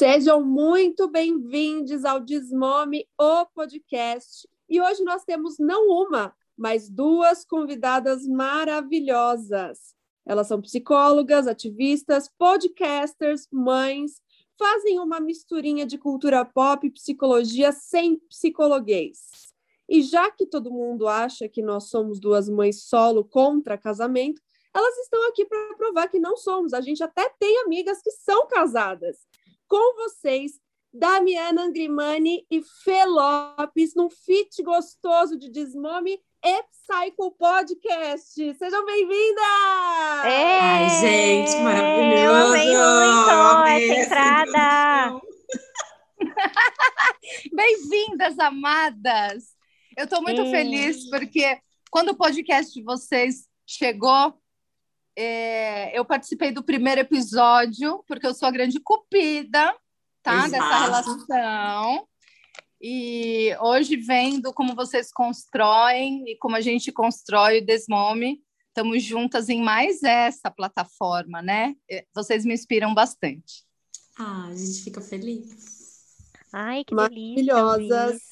Sejam muito bem-vindos ao Desmome, o podcast. E hoje nós temos não uma, mas duas convidadas maravilhosas. Elas são psicólogas, ativistas, podcasters, mães, fazem uma misturinha de cultura pop e psicologia sem psicologuês. E já que todo mundo acha que nós somos duas mães solo contra casamento, elas estão aqui para provar que não somos. A gente até tem amigas que são casadas com vocês, Damiana Angrimani e Fê Lopes, num fit gostoso de desmome e Psycho Podcast. Sejam bem-vindas! Ai, gente, maravilhoso! Eu amei muito amei essa entrada! Bem-vindas, amadas! Eu estou muito Ei. feliz porque quando o podcast de vocês chegou, é, eu participei do primeiro episódio, porque eu sou a grande cupida tá, dessa relação. E hoje, vendo como vocês constroem e como a gente constrói o Desmome, estamos juntas em mais essa plataforma, né? Vocês me inspiram bastante. Ah, a gente fica feliz. Ai, que Maravilhosas.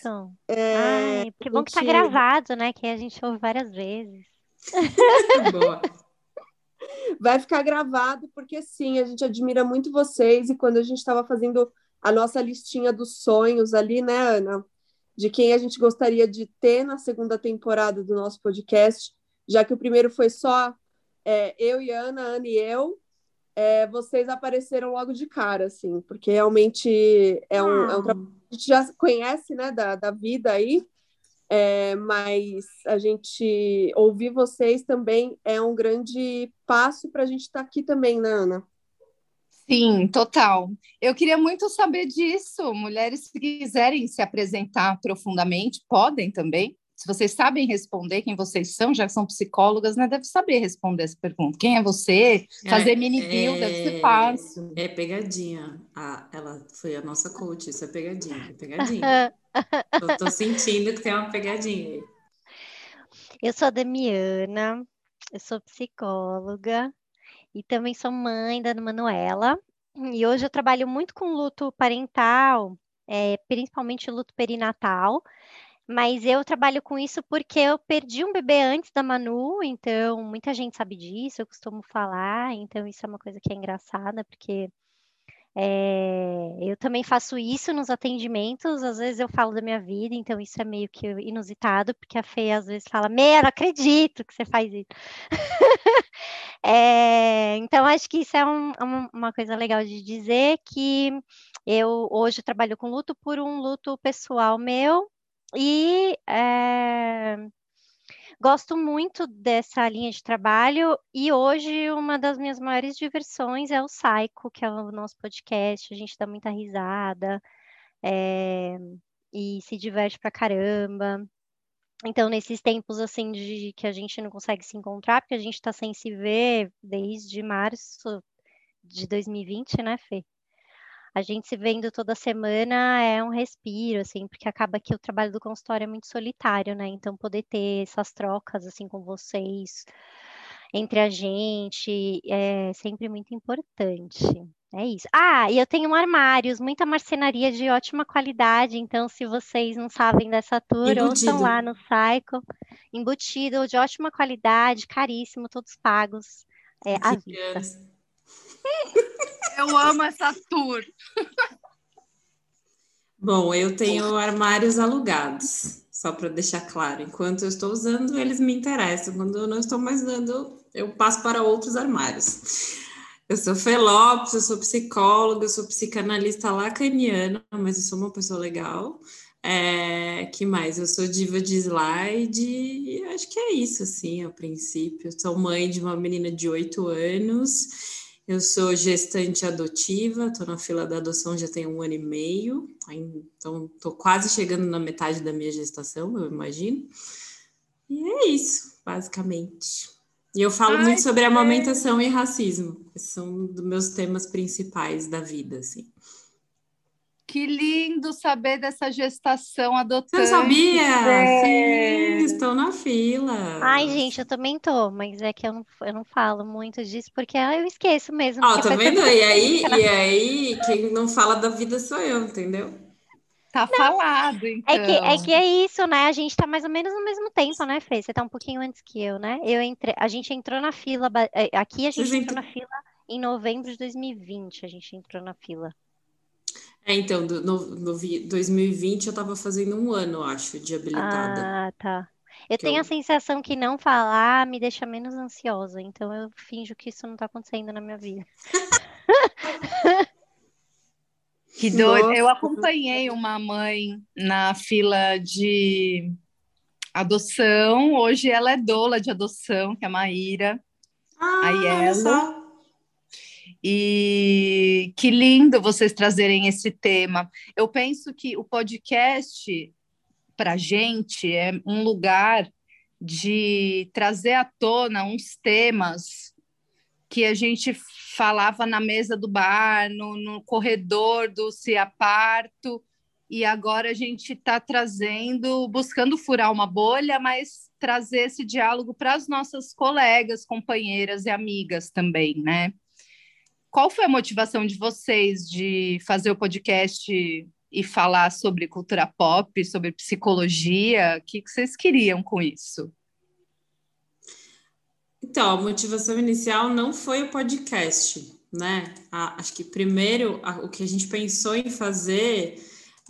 É... Ai, que bom que tá gravado, né? Que a gente ouve várias vezes. Boa vai ficar gravado, porque sim, a gente admira muito vocês. E quando a gente estava fazendo a nossa listinha dos sonhos ali, né, Ana? De quem a gente gostaria de ter na segunda temporada do nosso podcast, já que o primeiro foi só é, eu e Ana, Ana e eu, é, vocês apareceram logo de cara, assim, porque realmente é um, é um trabalho que a gente já conhece, né, da, da vida aí, é, mas a gente ouvir vocês também é um grande passo para a gente estar tá aqui também, né, Ana? Sim, total. Eu queria muito saber disso. Mulheres que quiserem se apresentar profundamente, podem também. Se vocês sabem responder quem vocês são, já são psicólogas, né? Deve saber responder essa pergunta. Quem é você? Fazer é, mini bio é, deve ser fácil. É pegadinha. Ah, ela foi a nossa coach, isso é pegadinha, é pegadinha. eu tô sentindo que tem uma pegadinha aí. Eu sou a Damiana, eu sou psicóloga e também sou mãe da Manuela. E hoje eu trabalho muito com luto parental, é, principalmente luto perinatal. Mas eu trabalho com isso porque eu perdi um bebê antes da Manu, então muita gente sabe disso, eu costumo falar, então isso é uma coisa que é engraçada, porque é, eu também faço isso nos atendimentos, às vezes eu falo da minha vida, então isso é meio que inusitado, porque a Fê às vezes fala, Meu, não acredito que você faz isso. é, então, acho que isso é um, uma coisa legal de dizer, que eu hoje trabalho com luto por um luto pessoal meu, e é, gosto muito dessa linha de trabalho. E hoje, uma das minhas maiores diversões é o Psycho, que é o nosso podcast. A gente dá muita risada é, e se diverte pra caramba. Então, nesses tempos assim de que a gente não consegue se encontrar, porque a gente está sem se ver desde março de 2020, né, Fê? A gente se vendo toda semana é um respiro, assim, porque acaba que o trabalho do consultório é muito solitário, né? Então, poder ter essas trocas, assim, com vocês, entre a gente, é sempre muito importante. É isso. Ah, e eu tenho armários, muita marcenaria de ótima qualidade. Então, se vocês não sabem dessa tour, embutido. ouçam lá no Cycle. Embutido, de ótima qualidade, caríssimo, todos pagos. É, à vista. Eu amo essa tour. Bom, eu tenho armários alugados, só para deixar claro. Enquanto eu estou usando, eles me interessam. Quando eu não estou mais usando, eu passo para outros armários. Eu sou Felopes, eu sou psicóloga, eu sou psicanalista lacaniana, mas eu sou uma pessoa legal. É, que mais? Eu sou diva de slide e acho que é isso, assim, a princípio. Eu sou mãe de uma menina de oito anos Eu sou gestante adotiva, estou na fila da adoção já tem um ano e meio, então estou quase chegando na metade da minha gestação, eu imagino. E é isso, basicamente. E eu falo Ai, muito sobre amamentação e racismo, são dos meus temas principais da vida, assim. Que lindo saber dessa gestação adotante. Você sabia? É. Sim, estou na fila. Ai, gente, eu também tô, mas é que eu não, eu não falo muito disso porque eu esqueço mesmo. Ó, oh, tá vendo? E aí, e aí, quem não fala da vida sou eu, entendeu? Tá não, falado, então. É que, é que é isso, né? A gente tá mais ou menos no mesmo tempo, né, Fê? Você tá um pouquinho antes que eu, né? Eu entre... A gente entrou na fila, é, aqui a gente entrou na fila em novembro de 2020, a gente entrou na fila. É, então, do, no, no 2020 eu estava fazendo um ano, acho, de habilitada. Ah, tá. Eu que tenho eu... a sensação que não falar me deixa menos ansiosa, então eu finjo que isso não está acontecendo na minha vida. que doido. Eu acompanhei uma mãe na fila de adoção. Hoje ela é doula de adoção, que é a Maíra. Ah, ela. E que lindo vocês trazerem esse tema. Eu penso que o podcast, para gente, é um lugar de trazer à tona uns temas que a gente falava na mesa do bar, no, no corredor do Ciaparto, e agora a gente está trazendo, buscando furar uma bolha, mas trazer esse diálogo para as nossas colegas, companheiras e amigas também, né? Qual foi a motivação de vocês de fazer o podcast e falar sobre cultura pop, sobre psicologia? O que, vocês queriam com isso? Então, a motivação inicial não foi o podcast, né? acho que primeiro o que a gente pensou em fazer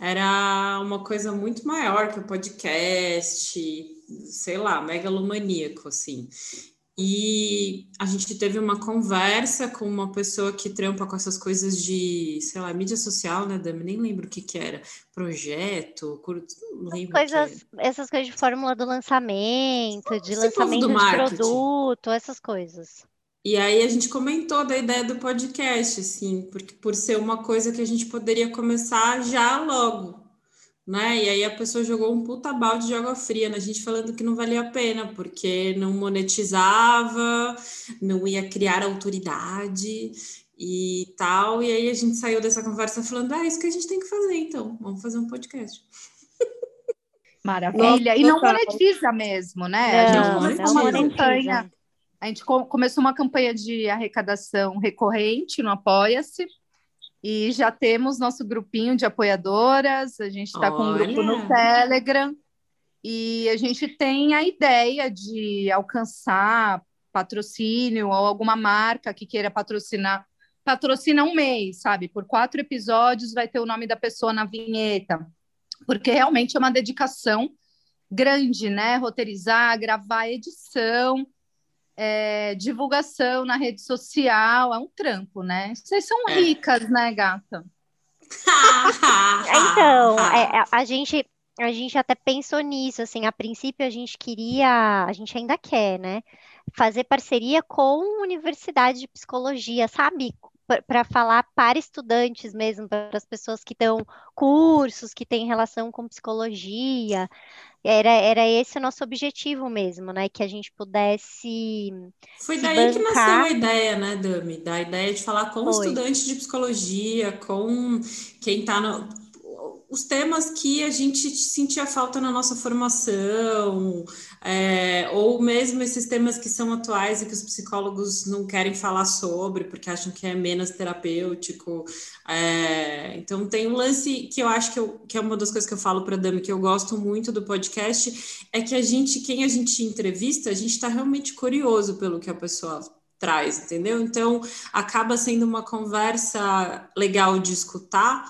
era uma coisa muito maior que o podcast, sei lá, megalomaníaco, assim. E a gente teve uma conversa com uma pessoa que trampa com essas coisas de, sei lá, mídia social, né, Dami? Nem lembro o que que era. Projeto, curto, não lembro coisas, Essas coisas de fórmula do lançamento, de Esse lançamento de produto, essas coisas. E aí a gente comentou da ideia do podcast, assim, porque por ser uma coisa que a gente poderia começar já logo, né? E aí a pessoa jogou um puta balde de água fria na gente falando que não valia a pena, porque não monetizava, não ia criar autoridade e tal. E aí a gente saiu dessa conversa falando: ah, é isso que a gente tem que fazer, então, vamos fazer um podcast. Maravilha. e não monetiza mesmo, né? a gente começou uma campanha. A gente começou uma campanha de arrecadação recorrente no Apoia-se. E já temos nosso grupinho de apoiadoras, a gente está com um grupo no Telegram e a gente tem a ideia de alcançar patrocínio ou alguma marca que queira patrocinar. Patrocina um mês, sabe? Por quatro episódios vai ter o nome da pessoa na vinheta, porque realmente é uma dedicação grande, né? Roteirizar, gravar edição é, divulgação na rede social, é um trampo, né? Vocês são é. ricas, né, gata? então, é, a gente a gente até pensou nisso, assim, a princípio a gente queria, a gente ainda quer, né, fazer parceria com universidade de psicologia, sabe? Para falar para estudantes mesmo, para as pessoas que dão cursos, que têm relação com psicologia. Era, era esse o nosso objetivo mesmo, né? Que a gente pudesse. Foi daí que nasceu a ideia, né, Dami? Da ideia de falar com Foi. estudantes de psicologia, com quem está no os temas que a gente sentia falta na nossa formação, é, ou mesmo esses temas que são atuais e que os psicólogos não querem falar sobre, porque acham que é menos terapêutico. É, então, tem um lance que eu acho que, eu, que é uma das coisas que eu falo para a Dami, que eu gosto muito do podcast, é que a gente, quem a gente entrevista, a gente está realmente curioso pelo que a pessoa traz, entendeu? Então, acaba sendo uma conversa legal de escutar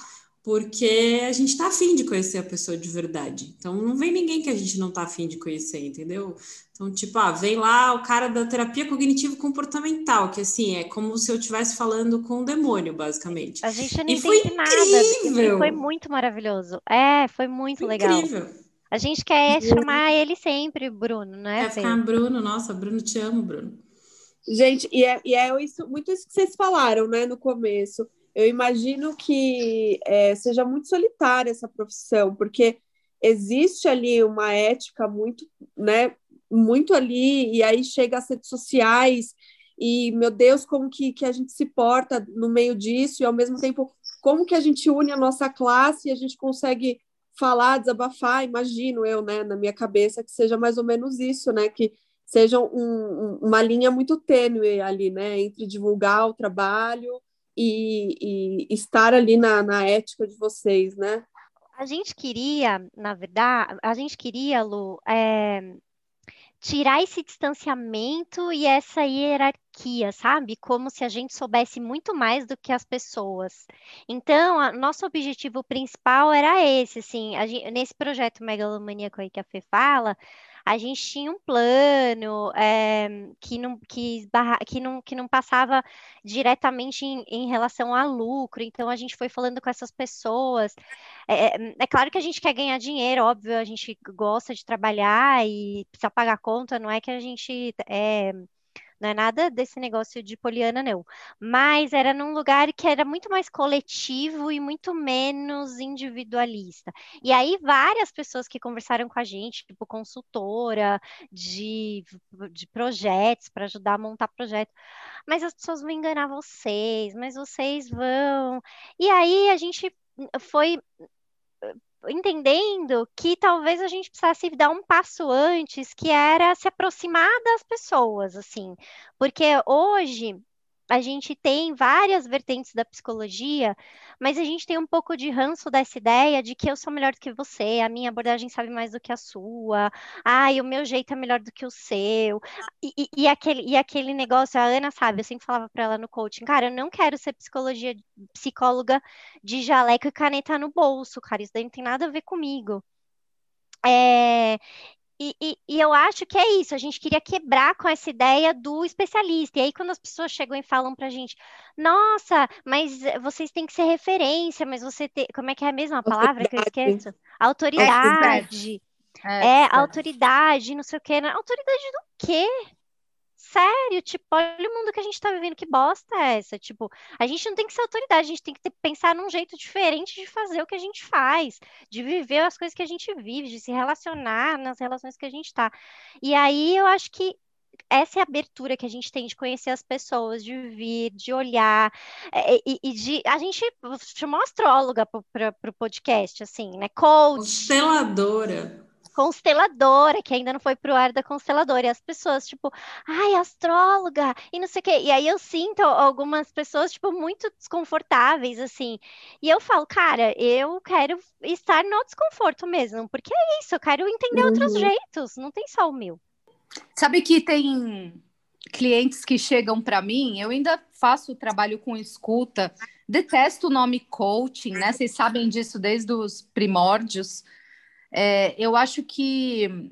porque a gente está afim de conhecer a pessoa de verdade. Então, não vem ninguém que a gente não está afim de conhecer, entendeu? Então, tipo, ah, vem lá o cara da terapia cognitivo-comportamental, que assim, é como se eu estivesse falando com um demônio, basicamente. A gente não e foi incrível. Foi muito maravilhoso. É, foi muito foi legal. Incrível. A gente quer chamar ele sempre, Bruno, né? Quer ficar Bruno, nossa, Bruno, te amo, Bruno. Gente, e é, e é isso, muito isso que vocês falaram, né, no começo. Eu imagino que é, seja muito solitária essa profissão, porque existe ali uma ética muito, né, muito ali, e aí chega as redes sociais, e, meu Deus, como que, que a gente se porta no meio disso, e ao mesmo tempo, como que a gente une a nossa classe e a gente consegue falar, desabafar, imagino eu, né, na minha cabeça, que seja mais ou menos isso, né, que seja um, uma linha muito tênue ali, né, entre divulgar o trabalho e, e estar ali na, na ética de vocês, né? A gente queria, na verdade, a gente queria, Lu, é, tirar esse distanciamento e essa hierarquia, sabe? Como se a gente soubesse muito mais do que as pessoas. Então, a, nosso objetivo principal era esse, assim, gente, nesse projeto megalomaníaco aí que a Fê fala, a gente tinha um plano é, que, não, que, que, não, que não passava diretamente em, em, relação a lucro, então a gente foi falando com essas pessoas. É, é, é, claro que a gente quer ganhar dinheiro, óbvio, a gente gosta de trabalhar e precisa pagar conta, não é que a gente é, não é nada desse negócio de poliana, não. Mas era num lugar que era muito mais coletivo e muito menos individualista. E aí, várias pessoas que conversaram com a gente, tipo consultora de, de projetos, para ajudar a montar projeto. Mas as pessoas vão enganar vocês, mas vocês vão. E aí a gente foi entendendo que talvez a gente precisasse dar um passo antes, que era se aproximar das pessoas, assim, porque hoje a gente tem várias vertentes da psicologia, mas a gente tem um pouco de ranço dessa ideia de que eu sou melhor do que você, a minha abordagem sabe mais do que a sua, ai, o meu jeito é melhor do que o seu. E, e, e aquele, e aquele negócio, a Ana sabe, eu sempre falava para ela no coaching, cara, eu não quero ser psicologia, psicóloga de jaleco e caneta no bolso, cara, isso daí não tem nada a ver comigo. É, e, e, e, eu acho que é isso, a gente queria quebrar com essa ideia do especialista. E aí, quando as pessoas chegam e falam pra gente, nossa, mas vocês têm que ser referência, mas você tem. Como é que é a mesma palavra que eu esqueço? Autoridade. É, é, é autoridade, não sei o quê. Autoridade do quê? Sério, tipo, olha o mundo que a gente tá vivendo, que bosta é essa? Tipo, a gente não tem que ser autoridade, a gente tem que ter, pensar num jeito diferente de fazer o que a gente faz, de viver as coisas que a gente vive, de se relacionar nas relações que a gente tá. E aí eu acho que essa é a abertura que a gente tem de conhecer as pessoas, de vir, de olhar, é, e, e de. A gente chamou astróloga para o podcast, assim, né? Coach. Consteladora consteladora, que ainda não foi pro ar da consteladora, e as pessoas, tipo, ai, astróloga, e não sei o quê. E aí eu sinto algumas pessoas, tipo, muito desconfortáveis, assim. E eu falo, cara, eu quero estar no desconforto mesmo, porque é isso, eu quero entender uhum. outros jeitos, não tem só o meu. Sabe que tem clientes que chegam para mim, eu ainda faço trabalho com escuta, detesto o nome coaching, né? Vocês sabem disso desde os primórdios. É, eu acho que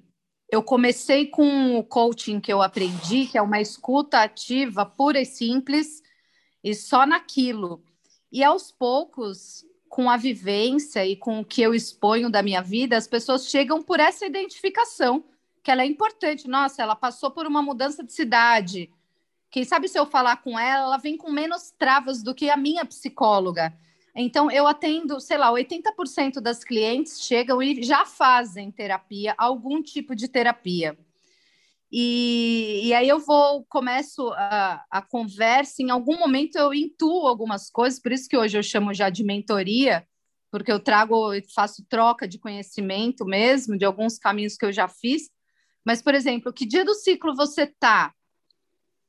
eu comecei com o coaching que eu aprendi, que é uma escuta ativa, pura e simples, e só naquilo. E aos poucos, com a vivência e com o que eu exponho da minha vida, as pessoas chegam por essa identificação, que ela é importante. Nossa, ela passou por uma mudança de cidade. Quem sabe se eu falar com ela, ela vem com menos travas do que a minha psicóloga. Então, eu atendo, sei lá, 80% das clientes chegam e já fazem terapia, algum tipo de terapia. E, e aí eu vou, começo a, a conversa, em algum momento eu intuo algumas coisas, por isso que hoje eu chamo já de mentoria, porque eu trago, faço troca de conhecimento mesmo, de alguns caminhos que eu já fiz. Mas, por exemplo, que dia do ciclo você tá?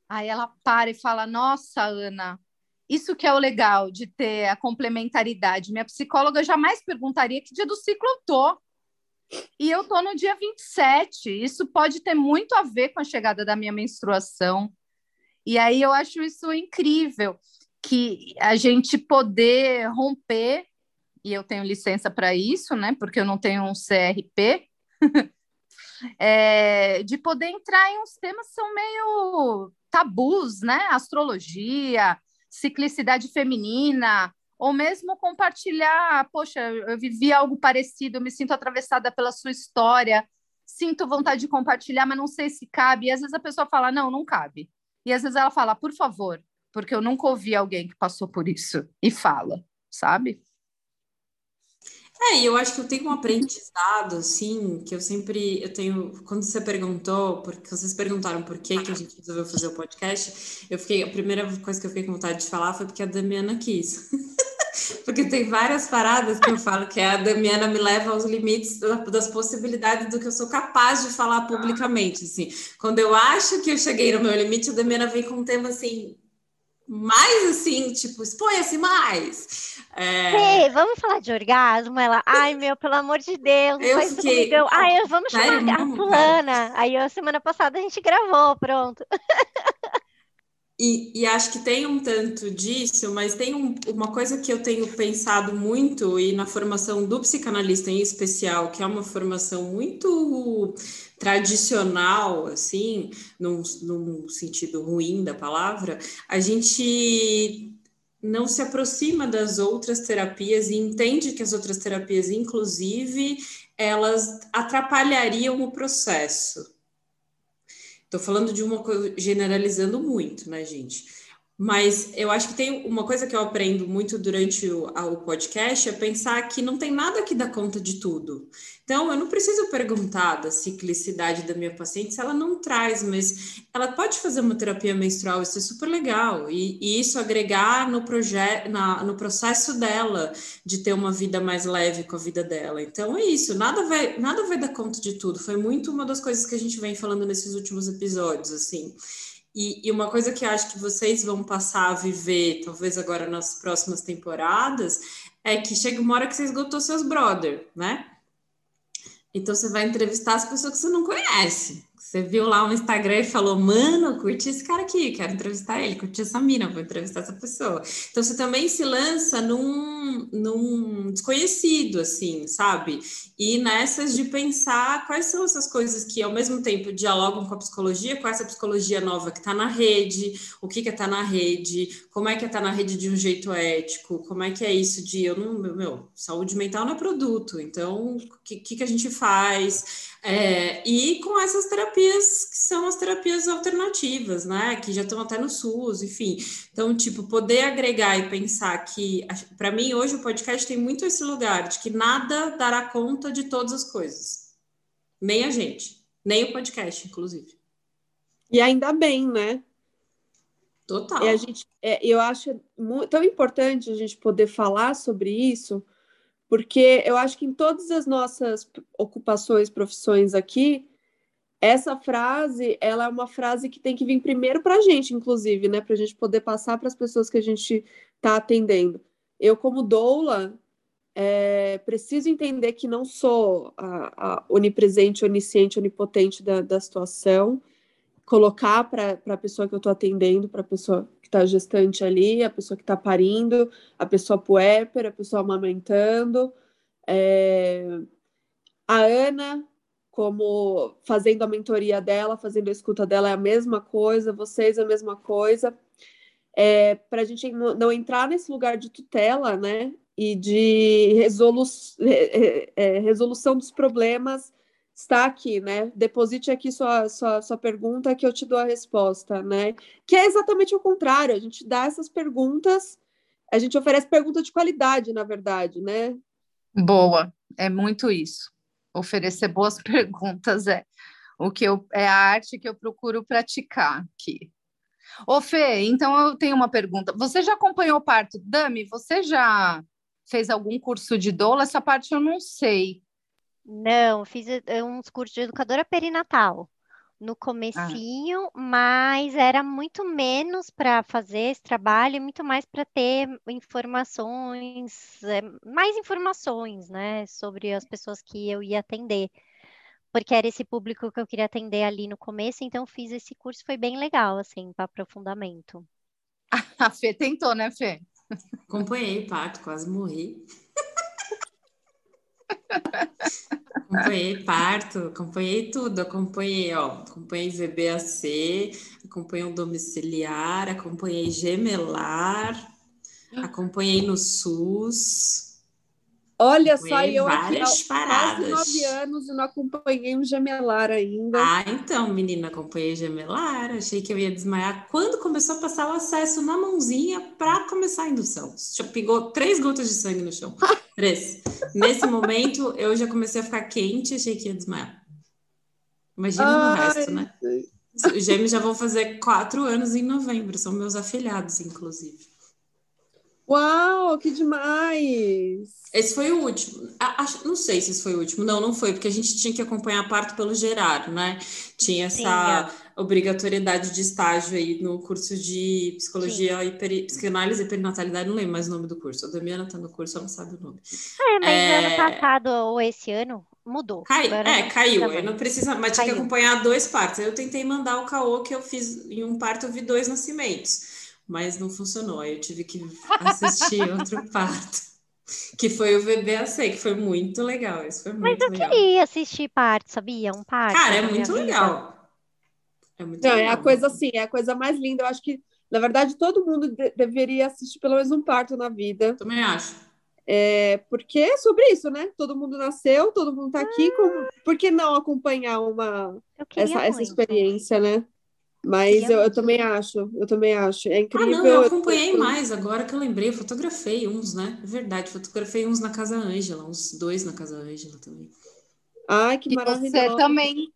Aí ela para e fala: Nossa, Ana, isso que é o legal de ter a complementaridade. Minha psicóloga jamais perguntaria que dia do ciclo eu tô. E eu tô no dia 27. Isso pode ter muito a ver com a chegada da minha menstruação. E aí eu acho isso incrível que a gente poder romper, e eu tenho licença para isso, né? Porque eu não tenho um CRP. é, de poder entrar em uns temas que são meio tabus, né? Astrologia, ciclicidade feminina, ou mesmo compartilhar, poxa, eu vivi algo parecido, me sinto atravessada pela sua história, sinto vontade de compartilhar, mas não sei se cabe. E às vezes a pessoa fala, não, não cabe. E às vezes ela fala, por favor, porque eu nunca ouvi alguém que passou por isso e fala, sabe? É, e eu acho que eu tenho um aprendizado, assim, que eu sempre, eu tenho, quando você perguntou, porque vocês perguntaram por que que a gente resolveu fazer o podcast, eu fiquei, a primeira coisa que eu fiquei com vontade de falar foi porque a Damiana quis. porque tem várias paradas que eu falo que a Damiana me leva aos limites das possibilidades do que eu sou capaz de falar publicamente, assim. Quando eu acho que eu cheguei no meu limite, a Damiana vem com um tema, assim, mais assim, tipo, exponha-se mais. É... Ei, vamos falar de orgasmo? Ela, ai meu, pelo amor de Deus, eu faz fiquei... comigo. Ai, vamos chamar a fulana. Aí a semana passada a gente gravou, pronto. E, e, acho que tem um tanto disso, mas tem um, uma coisa que eu tenho pensado muito, e na formação do psicanalista em especial, que é uma formação muito tradicional, assim, num, num sentido ruim da palavra, a gente não se aproxima das outras terapias e entende que as outras terapias, inclusive, elas atrapalhariam o processo. Estou falando de uma coisa, generalizando muito, né, gente? Mas eu acho que tem uma coisa que eu aprendo muito durante o, o podcast é pensar que não tem nada que dá conta de tudo. Então, eu não preciso perguntar da ciclicidade da minha paciente se ela não traz, mas ela pode fazer uma terapia menstrual, isso é super legal. E, e isso agregar no, projeto, no processo dela de ter uma vida mais leve com a vida dela. Então, é isso, nada vai, nada vai dar conta de tudo. Foi muito uma das coisas que a gente vem falando nesses últimos episódios, assim. E, e, uma coisa que eu acho que vocês vão passar a viver, talvez agora nas próximas temporadas, é que chega uma hora que você esgotou seus brother, né? Então você vai entrevistar as pessoas que você não conhece. Você viu lá no Instagram e falou, mano, curti esse cara aqui, quero entrevistar ele, curti essa mina, vou entrevistar essa pessoa. Então você também se lança num, num desconhecido, assim, sabe? E nessas de pensar quais são essas coisas que ao mesmo tempo dialogam com a psicologia, com essa psicologia nova que está na rede, o que, que é tá na rede, como é que é estar tá na rede de um jeito ético, como é que é isso de eu não, meu, saúde mental não é produto, então o que, que, que a gente faz? É, e com essas terapias que são as terapias alternativas, né? Que já estão até no SUS, enfim. Então, tipo, poder agregar e pensar que, para mim, hoje o podcast tem muito esse lugar de que nada dará conta de todas as coisas. Nem a gente, nem o podcast, inclusive. E ainda bem, né? Total. E a gente, é, eu acho tão importante a gente poder falar sobre isso porque eu acho que em todas as nossas ocupações, profissões aqui, essa frase, ela é uma frase que tem que vir primeiro para a gente, inclusive, né, para a gente poder passar para as pessoas que a gente está atendendo. Eu, como doula, é, preciso entender que não sou a, a onipresente, onisciente, onipotente da, da situação, colocar para a pessoa que eu estou atendendo, para a pessoa está gestante ali, a pessoa que está parindo, a pessoa puérpera, a pessoa amamentando. É... A Ana, como fazendo a mentoria dela, fazendo a escuta dela, é a mesma coisa, vocês a mesma coisa. É, para a gente não entrar nesse lugar de tutela, né? E de resolu é, resolução dos problemas está aqui, né? Deposite aqui sua, sua, sua pergunta que eu te dou a resposta, né? Que é exatamente o contrário, a gente dá essas perguntas, a gente oferece pergunta de qualidade, na verdade, né? Boa, é muito isso. Oferecer boas perguntas é o que eu é a arte que eu procuro praticar aqui. Ô Fê, então eu tenho uma pergunta. Você já acompanhou o parto? Dami, você já fez algum curso de doula? Essa parte eu não sei. Não, fiz eh, uns cursos de educadora perinatal no ah. comecinho, mas era muito menos para fazer esse trabalho, muito mais para ter informações, eh, mais informações, né, sobre as pessoas que eu ia atender, porque era esse público que eu queria atender ali no começo, então fiz esse curso, foi bem legal, assim, para aprofundamento. A Fê tentou, né, Fê? Acompanhei parto, quase morri. Acompanhei parto, acompanhei tudo, acompanhei, ó, acompanhei VBAC, acompanhei o domiciliar, acompanhei gemelar, acompanhei no SUS. Olha só, eu várias aqui, paradas. nove anos e não acompanhei um gemelar ainda. Ah, então, menina, acompanhei gemelar, achei que eu ia desmaiar quando começou a passar o acesso na mãozinha para começar a indução. Já pegou três gotas de sangue no chão. três. Nesse momento, eu já comecei a ficar quente, achei que ia desmaiar. Imagina Ai, no resto, né? Os gêmeos já vão fazer quatro anos em novembro, são meus afilhados, inclusive. Uau, que demais! Esse foi o último. Acho, não sei se esse foi o último. Não, não foi, porque a gente tinha que acompanhar parto pelo Gerard, né? Tinha essa Sim, é. obrigatoriedade de estágio aí no curso de psicologia e peri... psicanálise e perinatalidade. Não lembro mais o nome do curso. A Damiana está no curso, ela não sabe o nome. É, mas é... ano passado ou esse ano mudou. Cai... É, caiu. Eu não precisa, mas caiu. tinha que acompanhar dois partos. Eu tentei mandar o caô que eu fiz em um parto, eu vi dois nascimentos mas não funcionou. Aí eu tive que assistir outro parto. Que foi o VBAC, que foi muito legal. Isso foi muito Mas eu legal. queria assistir parto, sabia? Um parto. Cara, é muito legal. É muito não, legal. é a coisa assim, é a coisa mais linda. Eu acho que, na verdade, todo mundo de deveria assistir pelo menos um parto na vida. Também acho. É, porque é sobre isso, né? Todo mundo nasceu, todo mundo tá aqui. Ah. Por que não acompanhar uma, essa, essa experiência, né? Mas eu, eu, também acho, eu também acho. É incrível. Ah, não, eu acompanhei eu... mais agora que eu lembrei, eu fotografei uns, né? É verdade, fotografei uns na Casa Ângela, uns dois na Casa Ângela também. Ai, que maravilhoso. Você também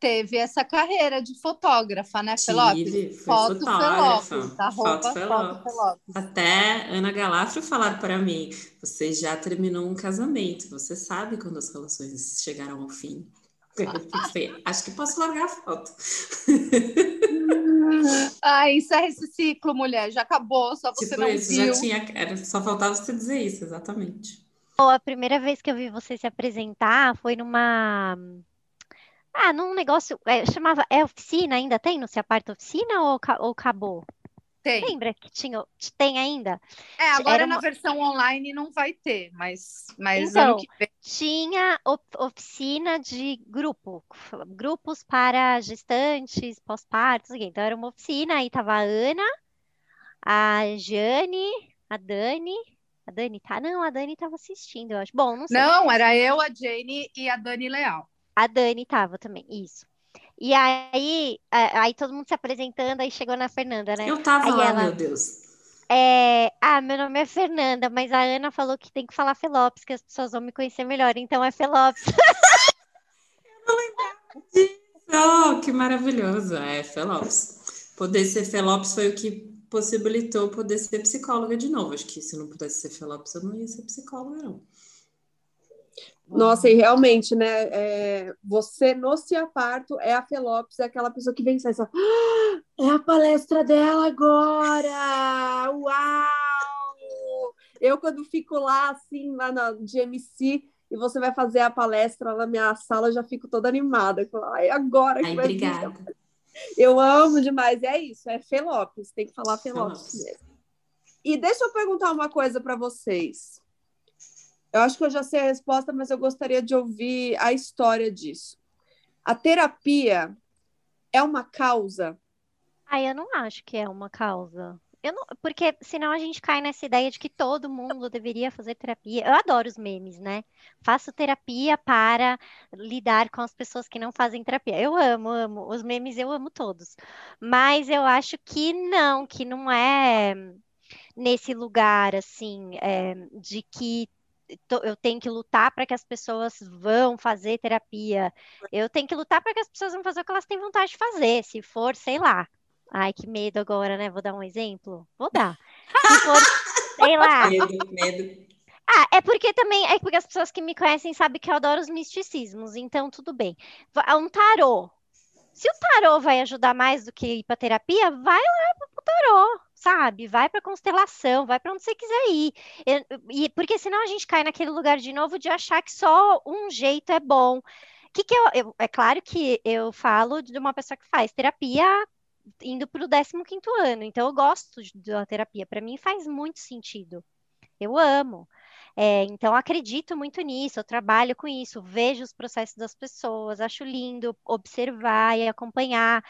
teve essa carreira de fotógrafa, né, Tive, Foto fotógrafa. Foto Felopes. Até Ana Galafro falaram para mim, você já terminou um casamento, você sabe quando as relações chegaram ao fim. acho que posso largar a foto. Ah, encerra esse ciclo, mulher. Já acabou, só você tipo não isso, viu. Já tinha, era, só faltava você dizer isso, exatamente. a primeira vez que eu vi você se apresentar foi numa... Ah, num negócio... É, chamava... É oficina ainda? Tem no Se Aparta Oficina ou, ou acabou? Tem. Lembra que tinha, tem ainda? É, agora uma... na versão online não vai ter, mas, mas então, tinha oficina de grupo, grupos para gestantes, pós-partos, então era uma oficina, aí tava a Ana, a Jane, a Dani, a Dani tá? Não, a Dani tava assistindo, eu acho. Bom, não sei. Não, era eu, a Jane e a Dani Leal. A Dani tava também, isso. E aí, aí todo mundo se apresentando, aí chegou na Fernanda, né? Eu tava aí lá, ela, meu Deus. É, ah, meu nome é Fernanda, mas a Ana falou que tem que falar Felopes, que as pessoas vão me conhecer melhor, então é Felopes. Eu não lembrava disso. Oh, que maravilhoso. É, Felopes. Poder ser Felopes foi o que possibilitou poder ser psicóloga de novo. Acho que se não pudesse ser Felopes, eu não ia ser psicóloga, não. Nossa, e realmente, né? É, você no Ciaparto é a Felopes, é aquela pessoa que vem e sai só, ah, é a palestra dela agora! Uau! Eu, quando fico lá, assim, lá na GMC, e você vai fazer a palestra na minha sala, já fico toda animada. Ai, agora que vai obrigada. Vir. Eu amo demais. É isso, é Felopes, tem que falar Felopes. mesmo. E deixa eu perguntar uma coisa para vocês. Eu acho que eu já sei a resposta, mas eu gostaria de ouvir a história disso. A terapia é uma causa? Ah, eu não acho que é uma causa. Eu não, porque senão a gente cai nessa ideia de que todo mundo deveria fazer terapia. Eu adoro os memes, né? Faço terapia para lidar com as pessoas que não fazem terapia. Eu amo, amo. Os memes eu amo todos. Mas eu acho que não, que não é nesse lugar, assim, é, de que eu tenho que lutar para que as pessoas vão fazer terapia. Eu tenho que lutar para que as pessoas vão fazer o que elas têm vontade de fazer. Se for, sei lá. Ai, que medo agora, né? Vou dar um exemplo? Vou dar. Se for, sei lá. Medo, medo. Ah, é porque também, é porque as pessoas que me conhecem sabem que eu adoro os misticismos, então tudo bem. Um tarô. Se o tarô vai ajudar mais do que ir para terapia, vai lá para o tarô sabe? Vai para constelação, vai para onde você quiser ir. E, porque senão a gente cai naquele lugar de novo de achar que só um jeito é bom. Que que eu, eu, é claro que eu falo de uma pessoa que faz terapia indo para o 15 ano, então eu gosto da terapia, para mim faz muito sentido. Eu amo. É, então, acredito muito nisso, eu trabalho com isso, vejo os processos das pessoas, acho lindo observar e acompanhar.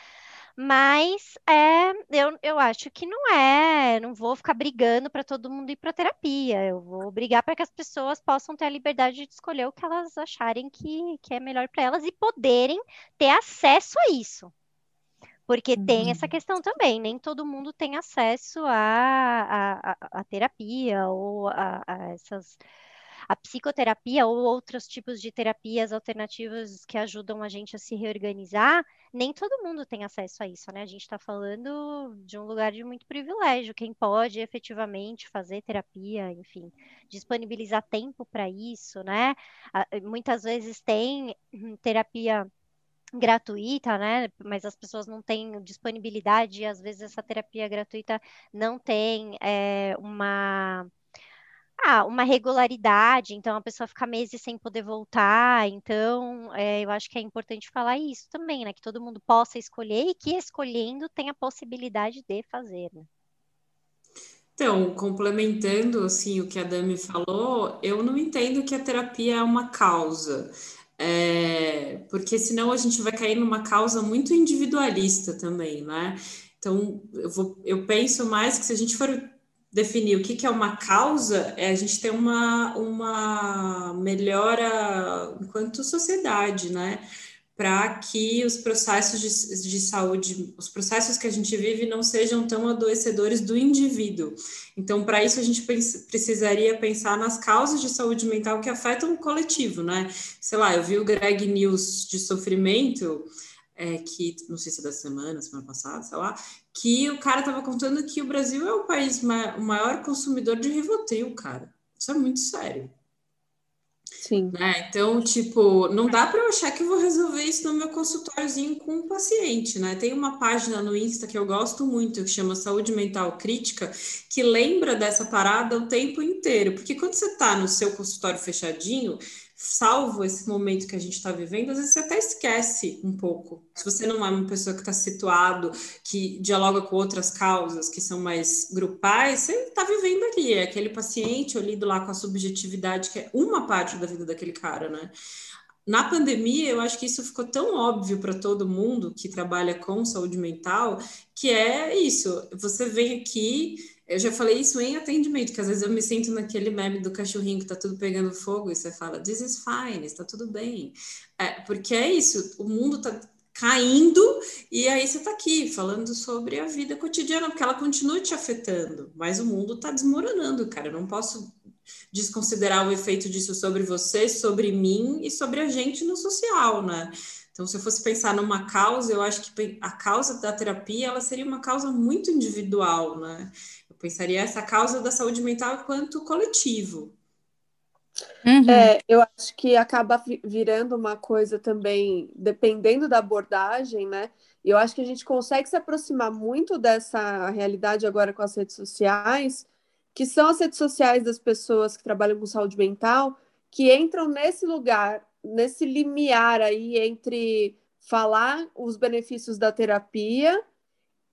Mas é, eu, eu acho que não é, não vou ficar brigando para todo mundo ir para terapia. Eu vou brigar para que as pessoas possam ter a liberdade de escolher o que elas acharem que, que é melhor para elas e poderem ter acesso a isso. Porque uhum. tem essa questão também, nem todo mundo tem acesso à, à, terapia ou a, a essas a psicoterapia ou outros tipos de terapias alternativas que ajudam a gente a se reorganizar, nem todo mundo tem acesso a isso, né? A gente está falando de um lugar de muito privilégio. Quem pode efetivamente fazer terapia, enfim, disponibilizar tempo para isso, né? Muitas vezes tem terapia gratuita, né? Mas as pessoas não têm disponibilidade, e às vezes essa terapia gratuita não tem é, uma ah, uma regularidade, então a pessoa fica meses sem poder voltar. Então, é, eu acho que é importante falar isso também, né? Que todo mundo possa escolher e que escolhendo tem a possibilidade de fazer. Né? Então, complementando assim o que a Dami falou, eu não entendo que a terapia é uma causa. É, porque senão a gente vai cair numa causa muito individualista também, né? Então, eu, vou, eu penso mais que se a gente for definir o que, é uma causa, é a gente ter uma, uma melhora enquanto sociedade, né? Para que os processos de, de saúde, os processos que a gente vive não sejam tão adoecedores do indivíduo. Então, para isso, a gente precisaria pensar nas causas de saúde mental que afetam o coletivo, né? Sei lá, eu vi o Greg News de sofrimento é, que não sei se é da semana, semana passada, sei lá, que o cara tava contando que o Brasil é o país ma o maior consumidor de Rivotril, cara. Isso é muito sério. Sim. Né? Então, tipo, não dá para eu achar que eu vou resolver isso no meu consultóriozinho com um paciente, né? Tem uma página no Insta que eu gosto muito, que chama Saúde Mental Crítica, que lembra dessa parada o tempo inteiro. Porque quando você tá no seu consultório fechadinho, salvo esse momento que a gente está vivendo, às vezes você até esquece um pouco. Se você não é uma pessoa que está situado, que dialoga com outras causas que são mais grupais, você está vivendo ali, é aquele paciente, lido lá com a subjetividade, que é uma parte da vida daquele cara, né? Na pandemia, eu acho que isso ficou tão óbvio para todo mundo que trabalha com saúde mental, que é isso. Você vem aqui, eu já falei isso em atendimento, que às vezes eu me sinto naquele meme do cachorrinho que tá tudo pegando fogo e você fala, this is fine, está tudo bem. É, porque é isso, o mundo tá caindo e aí você tá aqui falando sobre a vida cotidiana, porque ela continua te afetando, mas o mundo tá desmoronando, cara. Eu não posso desconsiderar o efeito disso sobre você, sobre mim e sobre a gente no social, né? Então, se eu fosse pensar numa causa, eu acho que a causa da terapia ela seria uma causa muito individual, né? Pensaria essa causa da saúde mental quanto coletivo. Uhum. É, eu acho que acaba virando uma coisa também, dependendo da abordagem, né? Eu acho que a gente consegue se aproximar muito dessa realidade agora com as redes sociais, que são as redes sociais das pessoas que trabalham com saúde mental, que entram nesse lugar, nesse limiar aí entre falar os benefícios da terapia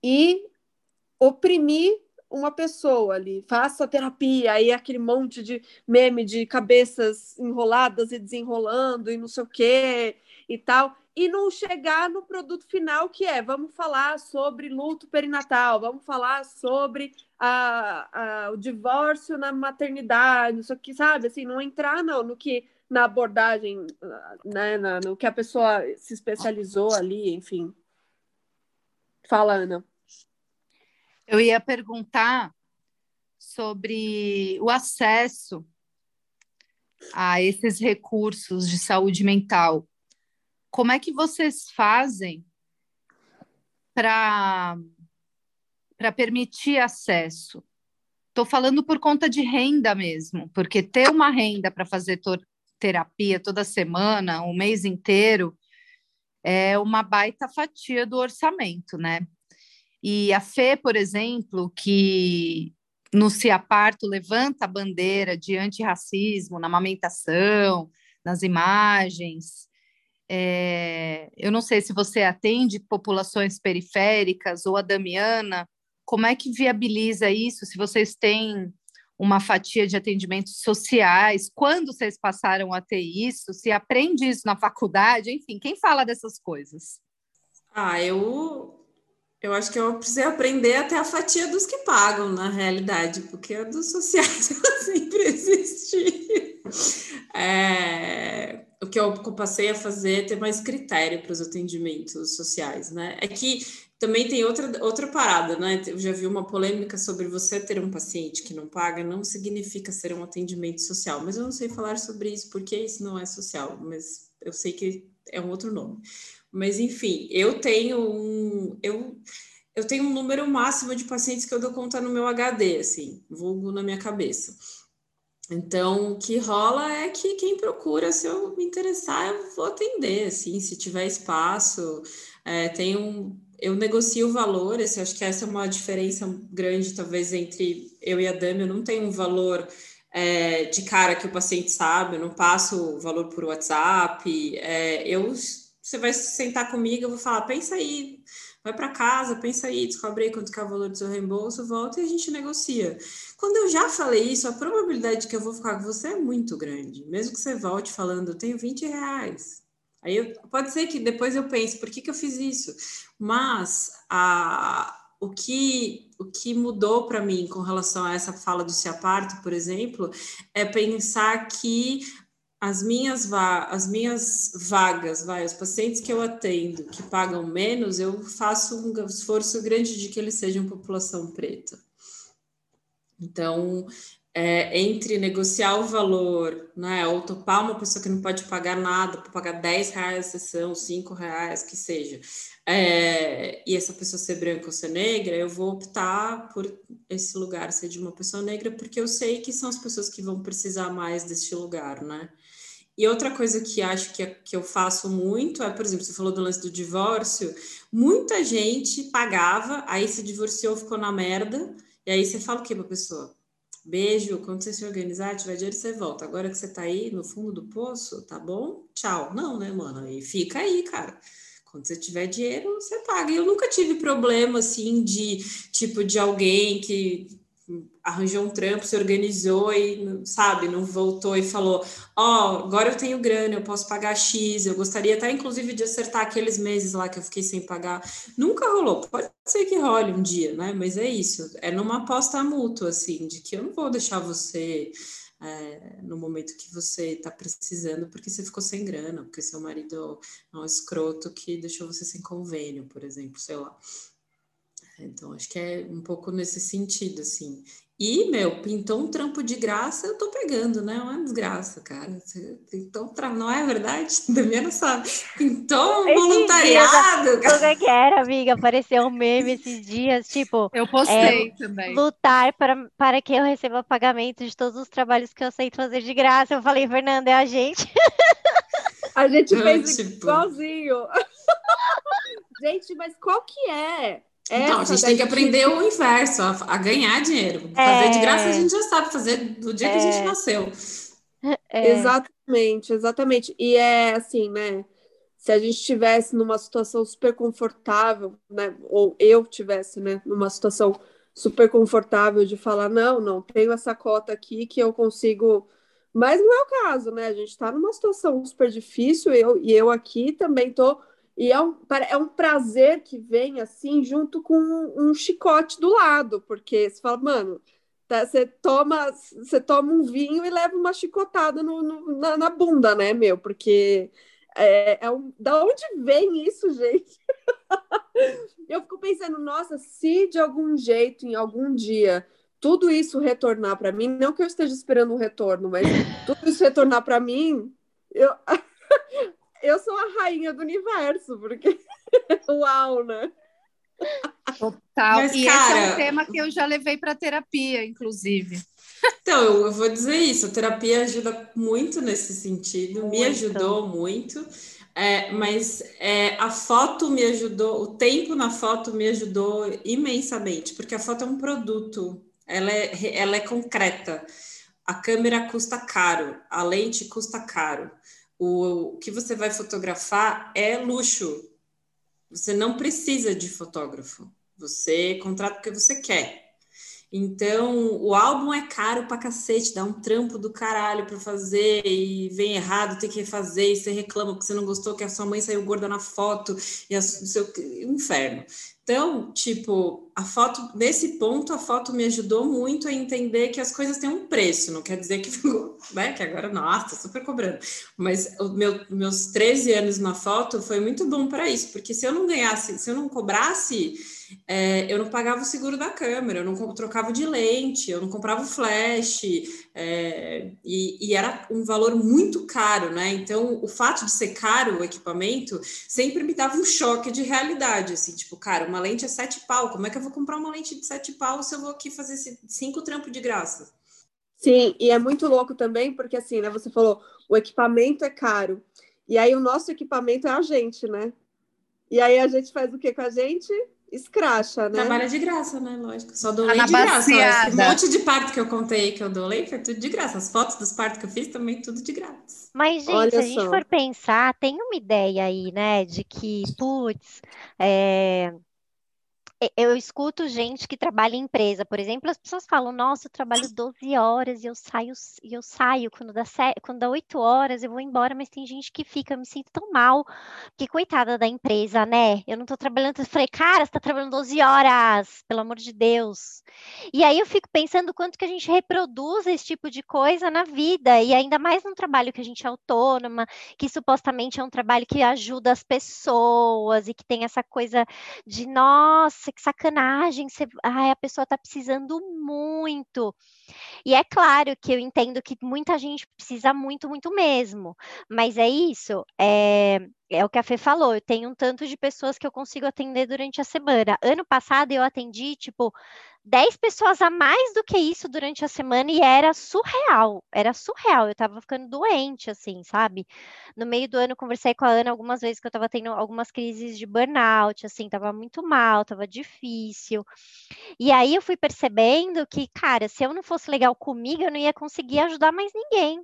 e oprimir uma pessoa ali, faça terapia, aí aquele monte de meme de cabeças enroladas e desenrolando e não sei o quê e tal, e não chegar no produto final que é, vamos falar sobre luto perinatal, vamos falar sobre a, a, o divórcio na maternidade, não sei o que, sabe, assim, não entrar não, no que na abordagem, né, na, no que a pessoa se especializou ali, enfim. Fala, Ana. Eu ia perguntar sobre o acesso a esses recursos de saúde mental. Como é que vocês fazem para permitir acesso? Estou falando por conta de renda mesmo, porque ter uma renda para fazer terapia toda semana, um mês inteiro, é uma baita fatia do orçamento, né? E a Fê, por exemplo, que no Se Aparto levanta a bandeira de antirracismo na amamentação, nas imagens. É, eu não sei se você atende populações periféricas ou a Damiana, como é que viabiliza isso? Se vocês têm uma fatia de atendimentos sociais, quando vocês passaram a ter isso, se aprende isso na faculdade, enfim, quem fala dessas coisas? Ah, eu Eu acho que eu precisei aprender até a fatia dos que pagam, na realidade, porque a dos sociais ela sempre existiu. É, o que eu passei a fazer é ter mais critério para os atendimentos sociais, né? É que também tem outra, outra parada, né? Eu já vi uma polêmica sobre você ter um paciente que não paga, não significa ser um atendimento social, mas eu não sei falar sobre isso porque isso não é social, mas eu sei que é um outro nome. Mas enfim, eu tenho um eu eu tenho um número máximo de pacientes que eu dou conta no meu HD, assim, vulgo na minha cabeça. Então, o que rola é que quem procura, se eu me interessar, eu vou atender, assim, se tiver espaço. É, tem um, eu negocio o valor, esse, acho que essa é uma diferença grande, talvez, entre eu e a Dami. Eu não tenho um valor é, de cara que o paciente sabe, eu não passo o valor por WhatsApp. É, eu você vai sentar comigo, eu vou falar, pensa aí, vai para casa, pensa aí, descobre aí quanto que é o valor do seu reembolso, volta e a gente negocia. Quando eu já falei isso, a probabilidade de que eu vou ficar com você é muito grande. Mesmo que você volte falando, eu tenho 20 reais. Aí eu, pode ser que depois eu pense, por que, que eu fiz isso? Mas a, o que, o que mudou para mim com relação a essa fala do se aparto, por exemplo, é pensar que as minhas, va as minhas vagas, vai, os pacientes que eu atendo que pagam menos, eu faço um esforço grande de que eles sejam população preta. Então, é, entre negociar o valor, né, ou topar uma pessoa que não pode pagar nada, pagar 10 reais a sessão, 5 reais, que seja, é, e essa pessoa ser branca ou ser negra, eu vou optar por esse lugar ser de uma pessoa negra, porque eu sei que são as pessoas que vão precisar mais deste lugar, né? E outra coisa que acho que, que eu faço muito é, por exemplo, você falou do lance do divórcio, muita gente pagava, aí se divorciou, ficou na merda, e aí você fala o que para a pessoa? Beijo, quando você se organizar, tiver dinheiro, você volta. Agora que você tá aí no fundo do poço, tá bom? Tchau. Não, né, mano? E fica aí, cara. Quando você tiver dinheiro, você paga. Eu nunca tive problema, assim, de, tipo, de alguém que arranjou um trampo, se organizou e, sabe, não voltou e falou: Ó, oh, agora eu tenho grana, eu posso pagar X, eu gostaria até, inclusive, de acertar aqueles meses lá que eu fiquei sem pagar. Nunca rolou, pode ser que role um dia, né? Mas é isso, é numa aposta mútua, assim, de que eu não vou deixar você. É, no momento que você está precisando, porque você ficou sem grana, porque seu marido é um escroto que deixou você sem convênio, por exemplo, sei lá. Então, acho que é um pouco nesse sentido, assim. E, meu, pintou um trampo de graça, eu tô pegando, né? É uma desgraça, cara. Pintou um trampo, não é verdade? Damiana sabe. Pintou um voluntariado. Dias, cara. que era, amiga? Apareceu um meme esses dias, tipo... Eu postei é, também. Lutar para, para que eu receba pagamento de todos os trabalhos que eu sei fazer de graça. Eu falei, Fernanda, é a gente. A gente fez tipo... igualzinho. gente, mas qual que é então, a gente tem que aprender o inverso, a, a ganhar dinheiro. É... Fazer de graça a gente já sabe fazer do dia é... que a gente é. nasceu. É... Exatamente, exatamente. E é assim, né? Se a gente estivesse numa situação super confortável, né? Ou eu tivesse, né? Numa situação super confortável de falar, não, não, tenho essa cota aqui que eu consigo. Mas não é o caso, né? A gente está numa situação super difícil, eu, e eu aqui também estou e é um, é um prazer que vem assim, junto com um, chicote do lado, porque você fala, mano, tá, você, toma, você toma um vinho e leva uma chicotada no, no na, na, bunda, né, meu? Porque é, é um, da onde vem isso, gente? Eu fico pensando, nossa, se de algum jeito, em algum dia, tudo isso retornar para mim, não que eu esteja esperando um retorno, mas tudo isso retornar para mim, eu eu sou a rainha do universo, porque uau, né? Total. Mas, e cara... esse é um tema que eu já levei para terapia, inclusive. Então, eu, eu, vou dizer isso, a terapia ajuda muito nesse sentido, muito. me ajudou muito. É, mas é, a foto me ajudou, o tempo na foto me ajudou imensamente, porque a foto é um produto, ela é, ela é concreta. A câmera custa caro, a lente custa caro o, o que você vai fotografar é luxo. Você não precisa de fotógrafo. Você contrata porque você quer. Então, o álbum é caro pra cacete, dá um trampo do caralho pra fazer e vem errado, tem que refazer e você reclama porque você não gostou que a sua mãe saiu gorda na foto e a, o seu inferno. Então, tipo, a foto, nesse ponto, a foto me ajudou muito a entender que as coisas têm um preço, não quer dizer que né? Que agora, nossa, super cobrando. Mas o meu, meus 13 anos na foto foi muito bom para isso, porque se eu não ganhasse, se eu não cobrasse é, eu não pagava o seguro da câmera, eu não trocava de lente, eu não comprava o flash, é, e, e, era um valor muito caro, né? Então, o fato de ser caro o equipamento sempre me dava um choque de realidade, assim, tipo, cara, uma lente é sete pau, como é que eu vou comprar uma lente de sete pau se eu vou aqui fazer cinco trampos de graça? Sim, e é muito louco também, porque assim, né, você falou, o equipamento é caro, e aí o nosso equipamento é a gente, né? E aí a gente faz o que com a gente? Escracha, né? Trabalha de graça, né? Lógico. Só dou lei de graça. Esse monte de parto que eu contei que eu dou lei foi tudo de graça. As fotos dos partos que eu fiz também tudo de graça. Mas, gente, Olha se a gente for pensar, tem uma ideia aí, né? De que, putz, é, eu escuto gente que trabalha em empresa, por exemplo, as pessoas falam, nossa, eu trabalho 12 horas e eu saio, e eu saio quando dá, quando dá 8 horas, eu vou embora, mas tem gente que fica, eu me sinto tão mal, porque coitada da empresa, né? Eu não tô trabalhando, eu falei, cara, você tá trabalhando 12 horas, pelo amor de Deus. E aí eu fico pensando quanto que a gente reproduz esse tipo de coisa na vida, e ainda mais num trabalho que a gente é autônoma, que supostamente é um trabalho que ajuda as pessoas e que tem essa coisa de, nossa, nossa, que sacanagem, você, ai, a pessoa está precisando muito. E é claro que eu entendo que muita gente precisa muito, muito mesmo, mas é isso, é, é o que a Fê falou, eu tenho um tanto de pessoas que eu consigo atender durante a semana. Ano passado eu atendi, tipo, 10 pessoas a mais do que isso durante a semana e era surreal, era surreal. Eu tava ficando doente, assim, sabe? No meio do ano, conversei com a Ana algumas vezes que eu tava tendo algumas crises de burnout, assim, tava muito mal, tava difícil. E aí eu fui percebendo que, cara, se eu não fosse legal comigo, eu não ia conseguir ajudar mais ninguém.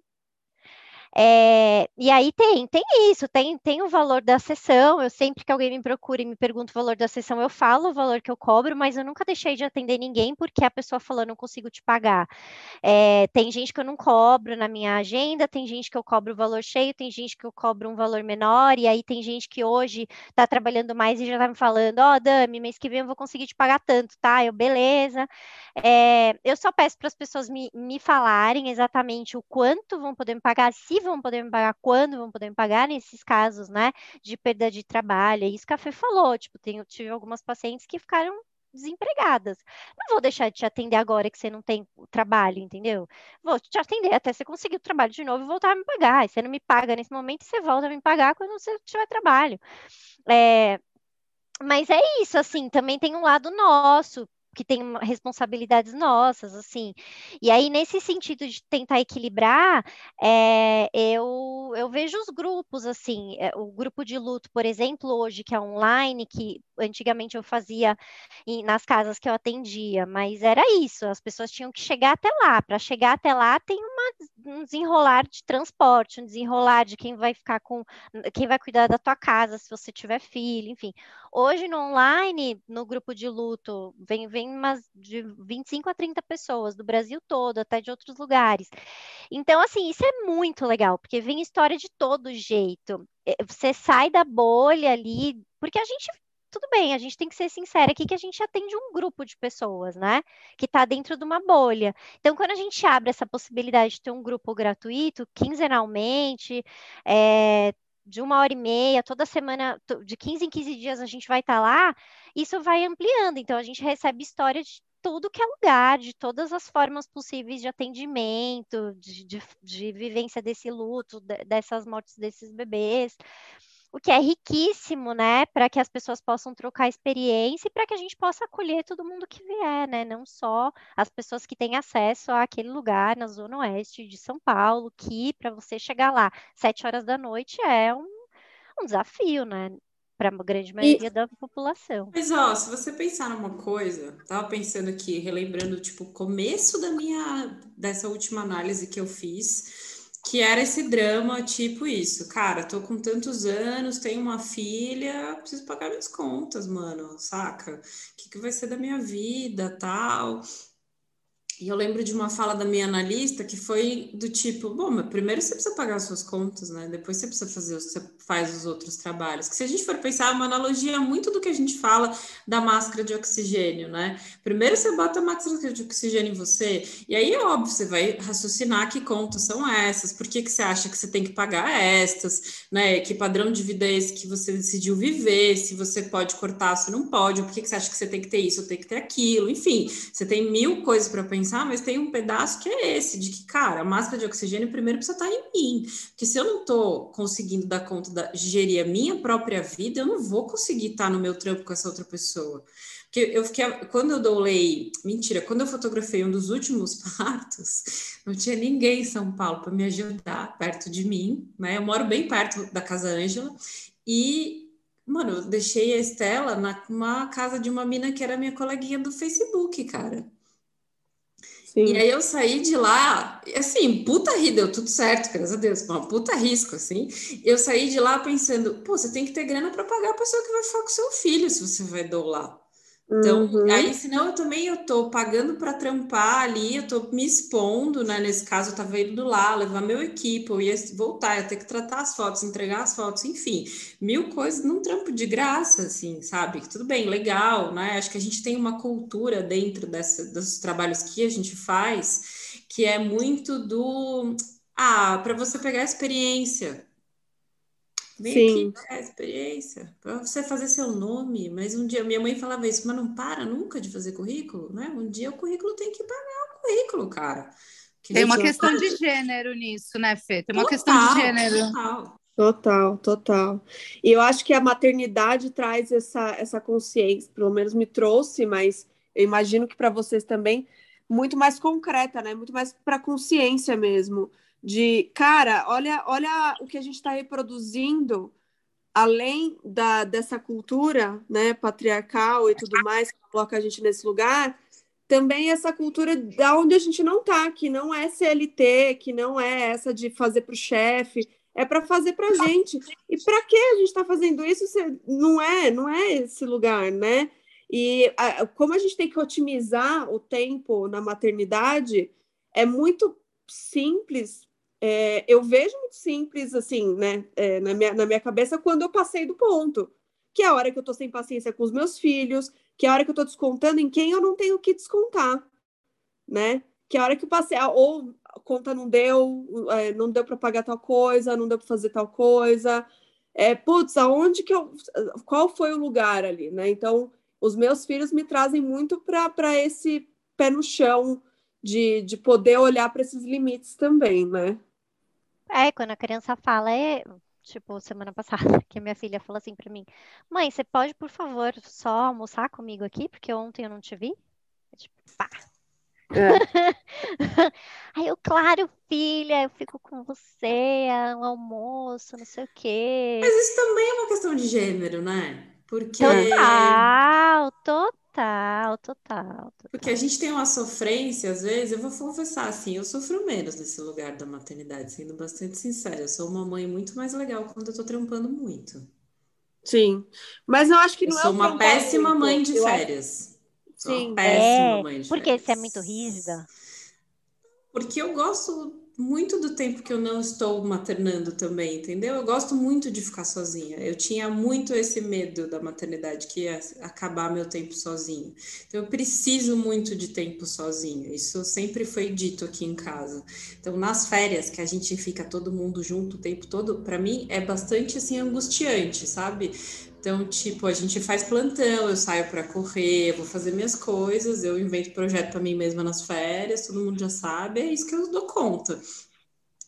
É, e aí tem, tem isso, tem, tem o valor da sessão. Eu sempre que alguém me procura e me pergunta o valor da sessão, eu falo o valor que eu cobro, mas eu nunca deixei de atender ninguém porque a pessoa falou, não consigo te pagar. É, tem gente que eu não cobro na minha agenda, tem gente que eu cobro o valor cheio, tem gente que eu cobro um valor menor, e aí tem gente que hoje está trabalhando mais e já está me falando, ó, oh, Dami, mês que vem eu vou conseguir te pagar tanto, tá? Eu, beleza. É, eu só peço para as pessoas me, me falarem exatamente o quanto vão poder me pagar, se vão poder me pagar, quando vão poder me pagar nesses casos, né, de perda de trabalho. É isso que a Fê falou, tipo, tenho, tive algumas pacientes que ficaram desempregadas. Não vou deixar de te atender agora que você não tem trabalho, entendeu? Vou te atender até você conseguir o trabalho de novo e voltar a me pagar. E você não me paga nesse momento, você volta a me pagar quando você tiver trabalho. É, mas é isso, assim, também tem um lado nosso, que tem responsabilidades nossas, assim. E aí, nesse sentido de tentar equilibrar, é, eu, eu vejo os grupos, assim, é, o grupo de luto, por exemplo, hoje, que é online, que antigamente eu fazia em, nas casas que eu atendia, mas era isso, as pessoas tinham que chegar até lá. Para chegar até lá, tem uma, um desenrolar de transporte, um desenrolar de quem vai ficar com, quem vai cuidar da tua casa, se você tiver filho, enfim. Hoje, no online, no grupo de luto, vem, vem umas de 25 a 30 pessoas do Brasil todo, até de outros lugares. Então, assim, isso é muito legal, porque vem história de todo jeito. É, você sai da bolha ali, porque a gente tudo bem, a gente tem que ser sincera aqui que a gente atende um grupo de pessoas, né? Que está dentro de uma bolha. Então, quando a gente abre essa possibilidade de ter um grupo gratuito, quinzenalmente, é, de uma hora e meia, toda semana, de 15 em 15 dias a gente vai estar tá lá, isso vai ampliando. Então, a gente recebe história de tudo que é lugar, de todas as formas possíveis de atendimento, de, de, de vivência desse luto, de, dessas mortes desses bebês o que é riquíssimo, né, para que as pessoas possam trocar experiência e para que a gente possa acolher todo mundo que vier, né, não só as pessoas que têm acesso àquele lugar na zona oeste de São Paulo, que para você chegar lá sete horas da noite é um, um desafio, né, para a grande maioria e... da população. Mas ó, se você pensar numa coisa, tava pensando aqui, relembrando tipo o começo da minha dessa última análise que eu fiz que era esse drama, tipo isso, cara, tô com tantos anos, tenho uma filha, preciso pagar minhas contas, mano, saca? O que, que vai ser da minha vida, tal? E eu lembro de uma fala da minha analista que foi do tipo, bom, mas primeiro você precisa pagar as suas contas, né? Depois você precisa fazer, você faz os outros trabalhos. Que se a gente for pensar, é uma analogia muito do que a gente fala da máscara de oxigênio, né? Primeiro você bota a máscara de oxigênio em você, e aí, óbvio, você vai raciocinar que contas são essas, por que, que você acha que você tem que pagar estas, né? Que padrão de vida é esse que você decidiu viver, se você pode cortar, se não pode, por que, que você acha que você tem que ter isso tem que ter aquilo, enfim, você tem mil coisas para pensar pensar, mas tem um pedaço que é esse, de que, cara, a máscara de oxigênio primeiro precisa estar em mim. Porque se eu não estou conseguindo dar conta de gerir a minha própria vida, eu não vou conseguir estar no meu trampo com essa outra pessoa. Porque eu fiquei, quando eu doulei, mentira, quando eu fotografei um dos últimos partos, não tinha ninguém em São Paulo para me ajudar perto de mim, né? Eu moro bem perto da Casa Ângela e Mano, eu deixei a Estela na casa de uma mina que era minha coleguinha do Facebook, cara. Sim. E aí eu saí de lá, assim, puta ri, deu tudo certo, graças a Deus, uma puta risco, assim. Eu saí de lá pensando, pô, você tem que ter grana para pagar a pessoa que vai ficar com seu filho se você vai doular. Então, uhum. aí, senão eu também eu tô pagando para trampar ali, eu tô me expondo, né? Nesse caso, eu tava indo lá, levar meu equipe, eu ia voltar, ia ter que tratar as fotos, entregar as fotos, enfim, mil coisas num trampo de graça, assim, sabe? Tudo bem, legal, né? Acho que a gente tem uma cultura dentro dessa, dos trabalhos que a gente faz que é muito do ah, para você pegar a experiência, Vem Sim. aqui a experiência, para você fazer seu nome. Mas um dia, minha mãe falava isso, mas não para nunca de fazer currículo, né? Um dia o currículo tem que pagar o currículo, cara. Que tem uma questão faz. de gênero nisso, né, Fê? Tem uma total, questão de gênero. Total. Total, total. E eu acho que a maternidade traz essa, essa consciência, pelo menos me trouxe, mas eu imagino que para vocês também, muito mais concreta, né? Muito mais para consciência mesmo de cara, olha, olha o que a gente está reproduzindo além da, dessa cultura né, patriarcal e tudo mais que coloca a gente nesse lugar, também essa cultura da onde a gente não está, que não é CLT, que não é essa de fazer para o chefe, é para fazer para a gente. E para que a gente está fazendo isso? Não é, não é esse lugar, né? E a, como a gente tem que otimizar o tempo na maternidade, é muito simples é, eu vejo muito simples, assim, né, é, na, minha, na minha cabeça, quando eu passei do ponto. Que é a hora que eu tô sem paciência com os meus filhos, que é a hora que eu tô descontando em quem eu não tenho que descontar, né? Que é a hora que eu passei, ah, ou a conta não deu, é, não deu para pagar tal coisa, não deu para fazer tal coisa. É, putz, aonde que eu. Qual foi o lugar ali, né? Então, os meus filhos me trazem muito para esse pé no chão de, de poder olhar para esses limites também, né? É, quando a criança fala, é, tipo, semana passada, que minha filha falou assim pra mim: Mãe, você pode, por favor, só almoçar comigo aqui, porque ontem eu não te vi? Eu, tipo, pá. É. Aí eu, claro, filha, eu fico com você, é um almoço, não sei o quê. Mas isso também é uma questão de gênero, né? Porque. Total, total. Total, total. Porque a gente tem uma sofrência, às vezes, eu vou confessar assim, eu sofro menos nesse lugar da maternidade, sendo bastante sincera. Eu sou uma mãe muito mais legal quando eu tô trampando muito. Sim, mas eu acho que não eu é. Sou uma péssima muito. mãe de férias. Sou Sim, uma péssima é, mãe de porque férias. você é muito rígida. Porque eu gosto muito do tempo que eu não estou maternando também, entendeu? Eu gosto muito de ficar sozinha. Eu tinha muito esse medo da maternidade, que ia acabar meu tempo sozinha. Então, eu preciso muito de tempo sozinha. Isso sempre foi dito aqui em casa. Então, nas férias, que a gente fica todo mundo junto o tempo todo, para mim é bastante assim angustiante, sabe? Então, tipo, a gente faz plantão, eu saio para correr, eu vou fazer minhas coisas, eu invento projeto para mim mesma nas férias, todo mundo já sabe, é isso que eu dou conta.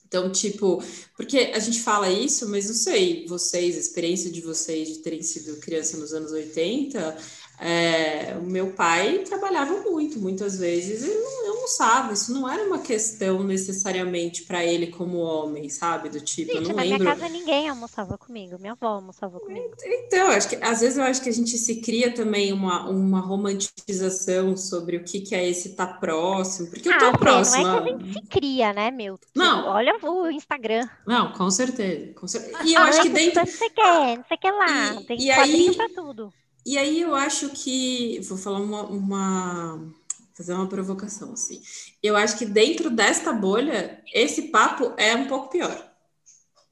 Então, tipo, porque a gente fala isso, mas não sei, vocês, a experiência de vocês de terem sido criança nos anos 80, é, o meu pai trabalhava muito, muitas vezes, ele não almoçava. Isso não era uma questão necessariamente para ele como homem, sabe? Do tipo, Gente, eu não na lembro. minha casa ninguém almoçava comigo, minha avó almoçava comigo. Então, acho que às vezes eu acho que a gente se cria também uma, uma romantização sobre o que, que é esse estar tá próximo, porque eu tô ah, próxima. Não é que a gente se cria, né, meu? Não. Olha o Instagram. Não, com certeza. Com certeza. E eu acho que dentro. Você quer, você quer lá, e, tem e aí... pra tudo. E aí eu acho que, vou falar uma, uma, fazer uma provocação, assim. Eu acho que dentro desta bolha, esse papo é um pouco pior.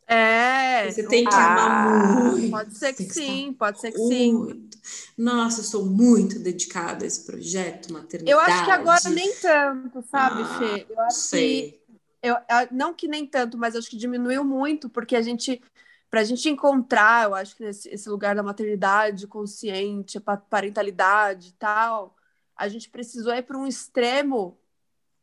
É. Você tem que ah, amar muito. Pode ser que, que sim, pode ser que muito. sim. Nossa, eu sou muito dedicada a esse projeto, maternidade. Eu acho que agora nem tanto, sabe, ah, Fê? Eu acho sei. que. Eu, não que nem tanto, mas acho que diminuiu muito, porque a gente. Para a gente encontrar, eu acho que esse, esse lugar da maternidade consciente, parentalidade e tal, a gente precisou ir para um extremo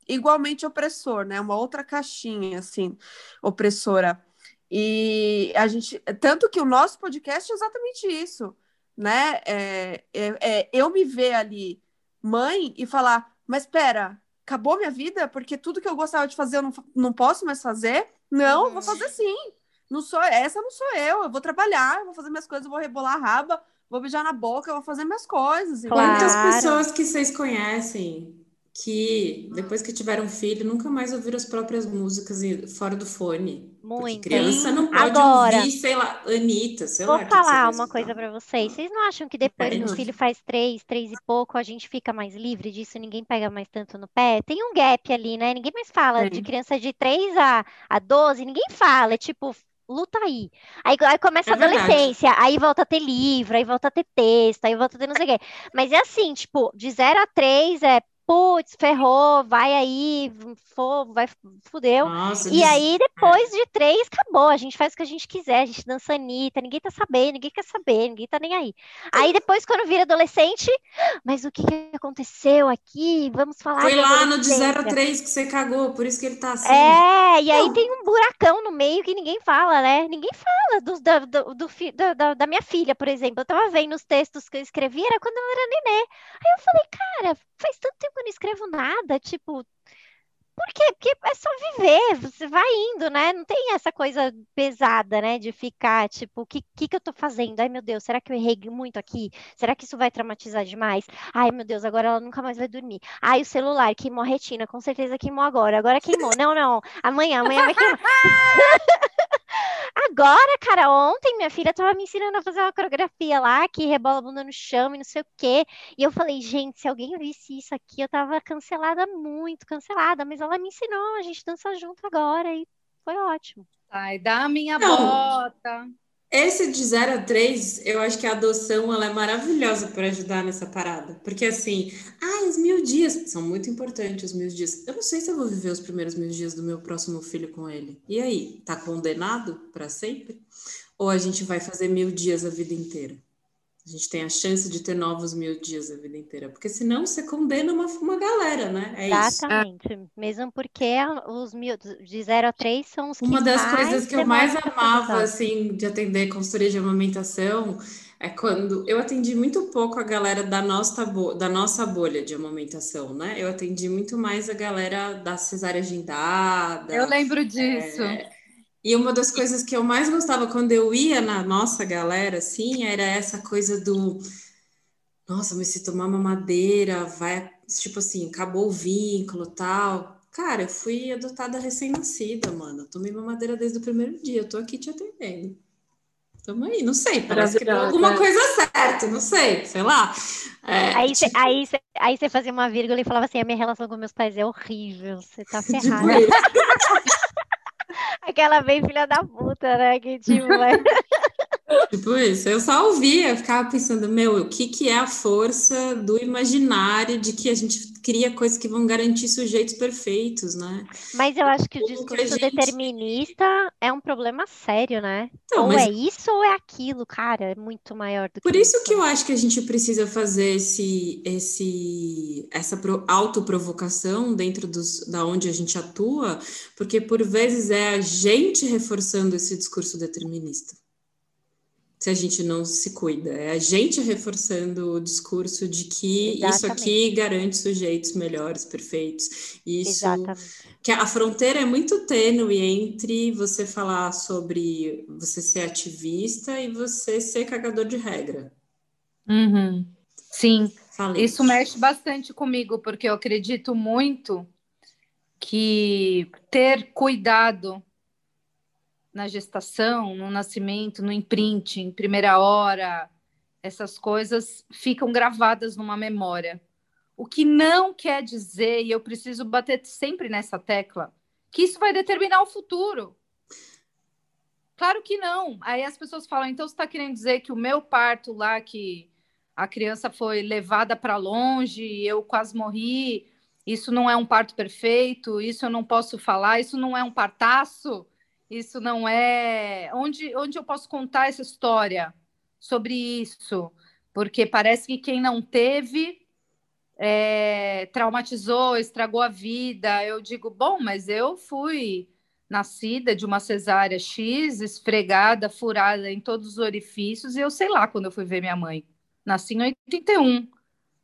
igualmente opressor, né? Uma outra caixinha, assim, opressora. E a gente. Tanto que o nosso podcast é exatamente isso, né? É, é, é eu me ver ali, mãe, e falar: mas espera, acabou minha vida? Porque tudo que eu gostava de fazer eu não, não posso mais fazer? Não, uhum. vou fazer sim. Não sou essa, não sou eu. Eu vou trabalhar, vou fazer minhas coisas, vou rebolar a raba, vou beijar na boca, vou fazer minhas coisas. Claro. Quantas pessoas que vocês conhecem que depois que tiveram filho nunca mais ouviram as próprias músicas fora do fone. Muito. criança não pode Agora, ouvir, sei lá, Anitta, sei vou lá. Vou falar uma coisa para vocês. Vocês não acham que depois que o filho faz três, três e pouco, a gente fica mais livre disso, ninguém pega mais tanto no pé? Tem um gap ali, né? Ninguém mais fala Sim. de criança de 3 a, a 12, ninguém fala. É tipo, luta aí. Aí, aí começa é a adolescência, verdade. aí volta a ter livro, aí volta a ter texto, aí volta a ter não sei o quê. Mas é assim, tipo, de 0 a 3 é putz, ferrou, vai aí, for, vai, fudeu. Nossa, e aí, depois de três, acabou. A gente faz o que a gente quiser, a gente dança Anitta, ninguém tá sabendo, ninguém quer saber, ninguém tá nem aí. Aí depois, quando vira adolescente, mas o que, que aconteceu aqui? Vamos falar. Foi lá no de 0 a 3 que você cagou, por isso que ele tá assim. É, e aí Não. tem um buracão no meio que ninguém fala, né? Ninguém fala do, do, do, do da, da minha filha, por exemplo. Eu tava vendo os textos que eu escrevi, era quando ela era nenê. Aí eu falei, cara, faz tanto tempo eu não escrevo nada, tipo, por quê? Porque é só viver, você vai indo, né? Não tem essa coisa pesada, né? De ficar, tipo, o que, que, que eu tô fazendo? Ai, meu Deus, será que eu errei muito aqui? Será que isso vai traumatizar demais? Ai, meu Deus, agora ela nunca mais vai dormir. Ai, o celular queimou a retina, com certeza queimou agora. Agora queimou. Não, não, amanhã, amanhã vai queimar. Agora, cara, ontem minha filha tava me ensinando a fazer uma coreografia lá, que rebola a bunda no chão e não sei o quê. E eu falei, gente, se alguém visse isso aqui, eu tava cancelada muito, cancelada. Mas ela me ensinou, a gente dança junto agora e foi ótimo. Ai, dá a minha não. bota. Esse de 0 a 3, eu acho que a adoção ela é maravilhosa para ajudar nessa parada. Porque assim, ah, os mil dias são muito importantes, os mil dias. Eu não sei se eu vou viver os primeiros mil dias do meu próximo filho com ele. E aí, tá condenado para sempre? Ou a gente vai fazer mil dias a vida inteira? A gente tem a chance de ter novos mil dias a vida inteira. Porque senão você condena uma, uma galera, né? É Exatamente. Isso. Mesmo porque os mil, de 0 a 3 são os que Uma das coisas que eu mais amava, assim, de atender consultoria de amamentação é quando eu atendi muito pouco a galera da nossa, da nossa bolha de amamentação, né? Eu atendi muito mais a galera da cesárea agendada. Eu lembro disso. É, e uma das coisas que eu mais gostava quando eu ia na nossa galera, assim, era essa coisa do nossa, mas se tomar uma madeira, vai, tipo assim, acabou o vínculo tal. Cara, eu fui adotada recém-nascida, mano. Eu tomei uma madeira desde o primeiro dia. Eu tô aqui te atendendo. Tamo aí, não sei, parece que deu alguma coisa certa, não sei, sei lá. É, aí você tipo... aí aí fazia uma vírgula e falava assim: a minha relação com meus pais é horrível, você tá ferrada. Aquela bem filha da puta, né? Que tipo, é... Tipo isso, eu só ouvia, eu ficava pensando, meu, o que, que é a força do imaginário de que a gente cria coisas que vão garantir sujeitos perfeitos, né? Mas eu acho que o discurso gente... determinista é um problema sério, né? Então, ou mas... é isso ou é aquilo, cara, é muito maior do que Por isso, isso que eu acho que a gente precisa fazer esse, esse, essa autoprovocação dentro dos, da onde a gente atua, porque por vezes é a gente reforçando esse discurso determinista se a gente não se cuida. É a gente reforçando o discurso de que Exatamente. isso aqui garante sujeitos melhores, perfeitos. Isso Exatamente. que a fronteira é muito tênue entre você falar sobre você ser ativista e você ser cagador de regra. Uhum. Sim, Falei. isso mexe bastante comigo, porque eu acredito muito que ter cuidado na gestação, no nascimento, no imprint, em primeira hora, essas coisas ficam gravadas numa memória. O que não quer dizer, e eu preciso bater sempre nessa tecla, que isso vai determinar o futuro. Claro que não. Aí as pessoas falam, então você está querendo dizer que o meu parto lá, que a criança foi levada para longe, eu quase morri, isso não é um parto perfeito, isso eu não posso falar, isso não é um partaço, isso não é. Onde, onde eu posso contar essa história sobre isso? Porque parece que quem não teve é, traumatizou, estragou a vida. Eu digo, bom, mas eu fui nascida de uma cesárea X, esfregada, furada em todos os orifícios, e eu sei lá quando eu fui ver minha mãe. Nasci em 81.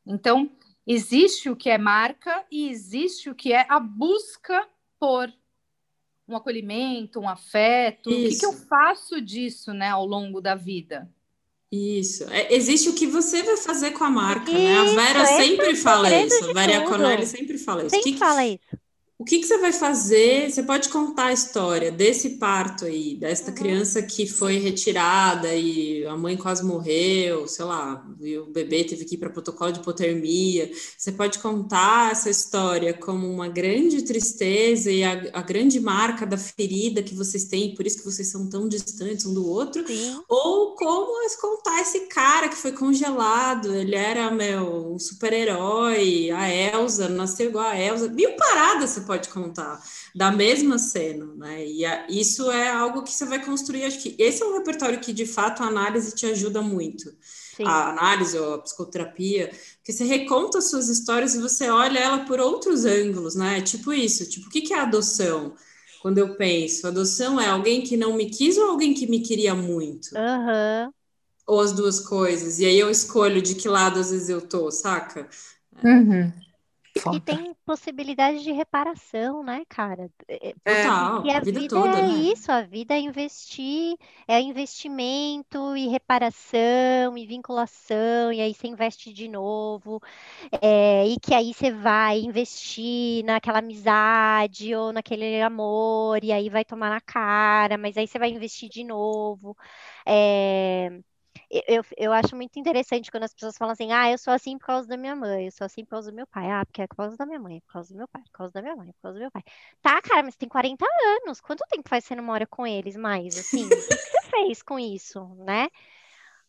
Então, existe o que é marca e existe o que é a busca por um acolhimento, um afeto. Isso. O que, que, eu faço disso, né, ao longo da vida? Isso. É, existe o que você vai fazer com a marca, isso, né? A Vera sempre fala isso. A Vera Conelli sempre fala isso. Sempre que, fala isso. O que, que, você vai fazer? Você pode contar a história desse parto aí, desta uhum. criança que foi retirada e a mãe quase morreu, sei lá, e o bebê teve que ir para protocolo de hipotermia. Você pode contar essa história como uma grande tristeza e a, a grande marca da ferida que vocês têm, por isso que vocês são tão distantes um do outro, Sim. ou como contar esse cara que foi congelado, ele era meu um super-herói, a Elsa nasceu igual a Elsa, mil paradas você pode contar da mesma cena, né? E a, isso é algo que você vai construir. Acho que esse é um repertório que, de fato, a análise te ajuda muito. Sim. A análise ou a psicoterapia, porque você reconta as suas histórias e você olha ela por outros ângulos, né? Tipo isso, tipo, o que, que é adoção? Quando eu penso, adoção é alguém que não me quis ou alguém que me queria muito? Uhum. Ou as duas coisas. E aí eu escolho de que lado às vezes eu tô, saca? Uhum. E tem possibilidade de reparação, né, cara? É, é Total, e a, a vida, vida toda, é né? isso, a vida é investir, é investimento e reparação e vinculação, e aí você investe de novo, é, e que aí você vai investir naquela amizade ou naquele amor, e aí vai tomar na cara, mas aí você vai investir de novo. É, eu, eu acho muito interessante quando as pessoas falam assim, ah, eu sou assim por causa da minha mãe, eu sou assim por causa do meu pai. Ah, porque é por causa da minha mãe, é por causa do meu pai, é por causa da minha mãe, é por causa do meu pai. Tá, cara, mas tem 40 anos. Quanto tempo faz você não mora com eles mais? Assim, o que você fez com isso, né?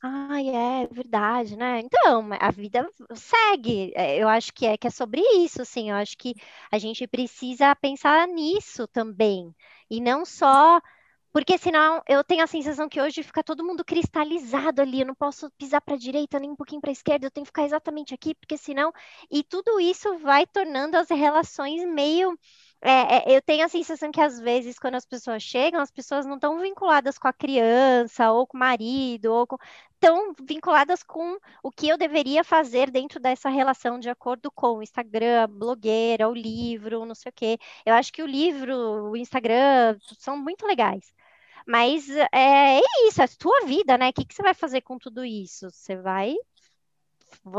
Ai, é verdade, né? Então, a vida segue. Eu acho que é que é sobre isso, assim. Eu acho que a gente precisa pensar nisso também. E não só porque senão eu tenho a sensação que hoje fica todo mundo cristalizado ali. Eu não posso pisar para a direita nem um pouquinho para a esquerda. Eu tenho que ficar exatamente aqui, porque senão. E tudo isso vai tornando as relações meio. É, é, eu tenho a sensação que às vezes, quando as pessoas chegam, as pessoas não estão vinculadas com a criança, ou com o marido, ou. Estão vinculadas com o que eu deveria fazer dentro dessa relação, de acordo com o Instagram, blogueira, o livro, não sei o quê. Eu acho que o livro, o Instagram, são muito legais. Mas é, é isso, é a sua vida, né? O que, que você vai fazer com tudo isso? Você vai.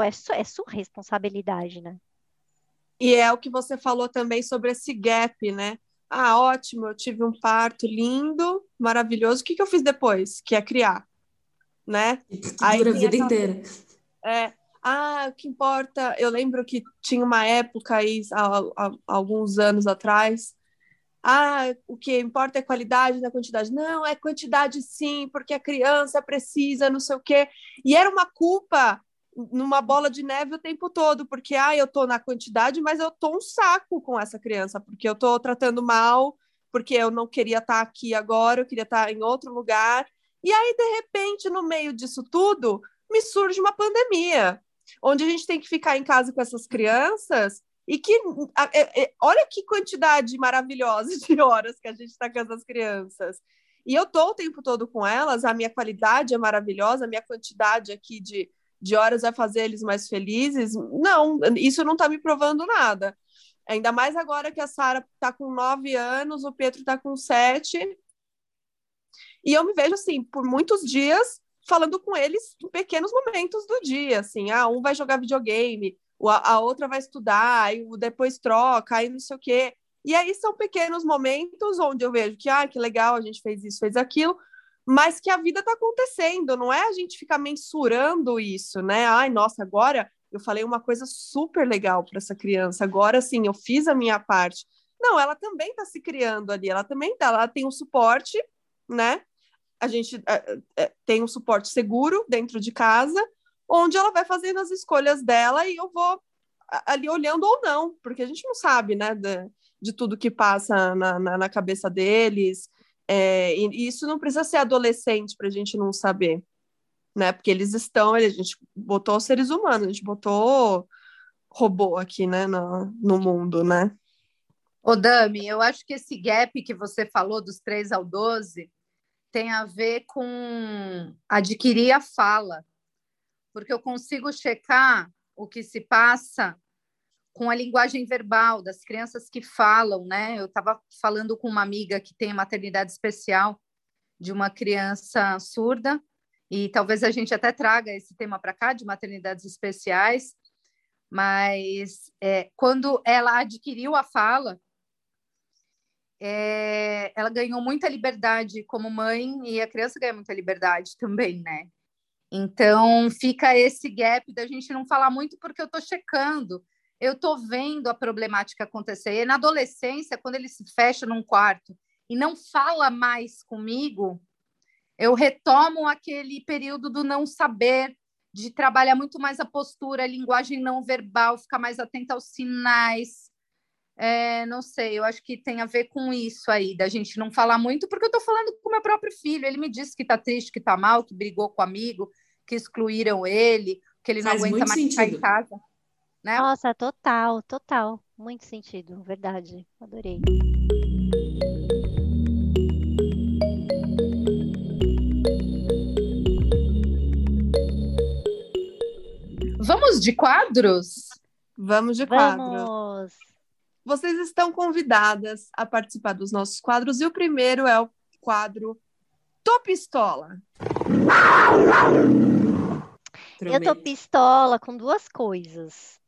É, su... é sua responsabilidade, né? E é o que você falou também sobre esse gap, né? Ah, ótimo, eu tive um parto lindo, maravilhoso. O que, que eu fiz depois? Que é criar, né? Aí dura a vida inteira. É, ah, o que importa. Eu lembro que tinha uma época aí, há, há, alguns anos atrás, ah, o que importa é qualidade, não quantidade. Não, é quantidade sim, porque a criança precisa, não sei o quê. E era uma culpa numa bola de neve o tempo todo, porque ah, eu tô na quantidade, mas eu tô um saco com essa criança, porque eu tô tratando mal, porque eu não queria estar tá aqui agora, eu queria estar tá em outro lugar. E aí, de repente, no meio disso tudo, me surge uma pandemia, onde a gente tem que ficar em casa com essas crianças e que é, é, olha que quantidade maravilhosa de horas que a gente está com essas crianças. E eu estou o tempo todo com elas, a minha qualidade é maravilhosa, a minha quantidade aqui de, de horas vai fazer eles mais felizes. Não, isso não está me provando nada. Ainda mais agora que a Sara está com nove anos, o Pedro está com sete. E eu me vejo assim, por muitos dias, falando com eles em pequenos momentos do dia, assim, ah, um vai jogar videogame, a outra vai estudar, aí depois troca, aí não sei o quê. E aí são pequenos momentos onde eu vejo que, ah, que legal, a gente fez isso, fez aquilo, mas que a vida está acontecendo, não é a gente ficar mensurando isso, né? Ai, nossa, agora eu falei uma coisa super legal para essa criança. Agora sim, eu fiz a minha parte. Não, ela também está se criando ali, ela também tá, ela tem um suporte, né? A gente é, é, tem um suporte seguro dentro de casa, onde ela vai fazendo as escolhas dela e eu vou ali olhando ou não, porque a gente não sabe, né, de, de tudo que passa na, na, na cabeça deles. É, e isso não precisa ser adolescente para a gente não saber né? Porque eles estão, a gente botou seres humanos, a gente botou robô aqui, né, no, no mundo, né? Ô, Dami, eu acho que esse gap que você falou dos 3 ao 12 tem a ver com adquirir a fala, porque eu consigo checar o que se passa com a linguagem verbal das crianças que falam, né? Eu estava falando com uma amiga que tem maternidade especial de uma criança surda e talvez a gente até traga esse tema para cá de maternidades especiais, mas é, quando ela adquiriu a fala, é, ela ganhou muita liberdade como mãe e a criança ganha muita liberdade também, né? Então fica esse gap da gente não falar muito porque eu estou checando, eu estou vendo a problemática acontecer. E na adolescência, quando ele se fecha num quarto e não fala mais comigo, eu retomo aquele período do não saber, de trabalhar muito mais a postura, a linguagem não verbal, ficar mais atenta aos sinais. É, não sei, eu acho que tem a ver com isso aí, da gente não falar muito, porque eu estou falando com meu próprio filho. Ele me disse que está triste, que está mal, que brigou com o amigo, que excluíram ele, que ele não Faz aguenta mais ficar em casa. Né? Nossa, total, total. Muito sentido, verdade. Adorei. Vamos de quadros? Vamos de quadro. Vocês estão convidadas a participar dos nossos quadros e o primeiro é o quadro Tô Pistola. Eu tô pistola com duas coisas.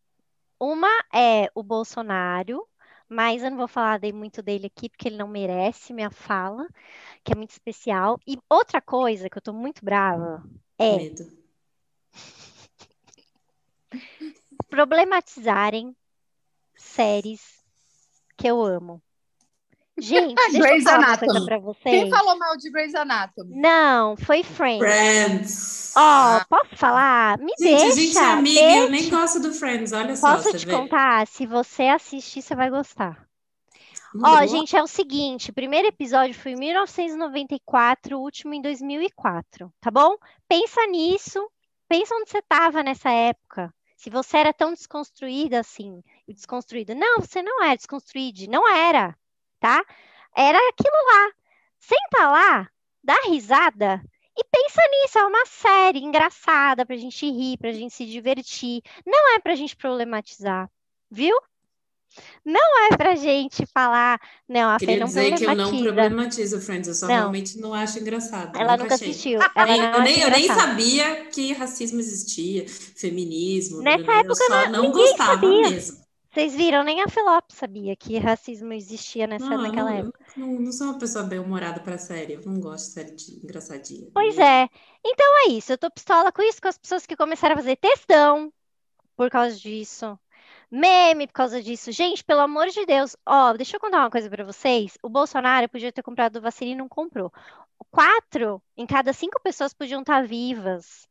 Uma é o Bolsonaro, mas eu não vou falar de- muito dele aqui porque ele não merece minha fala, que é muito especial. E outra coisa que eu tô muito brava é Medo. problematizarem séries que eu amo. Gente, deixa eu Grey's falar uma pra Quem vocês. falou mal de Grey's Anatomy? Não, foi Friends. Friends. Ó, posso falar? Me Gente, a gente deixa, é amiga e eu nem deixa. gosto do Friends, olha só, Posso te vê. contar? Se você assistir, você vai gostar. Ó, vou. gente, é o seguinte, o primeiro episódio foi em 1994, o último em 2004, tá bom? Pensa nisso, pensa onde você estava nessa época. Se você era tão desconstruída assim, desconstruída. Não, você não é desconstruída, não era, tá? Era aquilo lá. Senta lá, dá risada e pensa nisso, é uma série engraçada pra gente rir, pra gente se divertir. Não é pra gente problematizar, viu? Não é pra gente falar, não, a Fê Queria não dizer que eu não problematizo Friends, eu só Não. realmente não acho engraçado. Ela nunca nunca assistiu. Ela não eu, nem, eu nem sabia que racismo existia, feminismo, Nessa né? eu época, só não- não gostava sabia. mesmo. Vocês viram, nem a Felop sabia que racismo existia nessa, Não, naquela não, época. eu não, não sou uma pessoa bem-humorada pra série, eu não gosto de série de engraçadinha. Pois é. Então é isso. Eu tô pistola com isso, com as pessoas que começaram a fazer textão por causa disso. Meme por causa disso. Gente, pelo amor de Deus. Ó, deixa eu contar uma coisa pra vocês. O Bolsonaro podia ter comprado vacina e não comprou. Quatro em cada cinco pessoas podiam estar vivas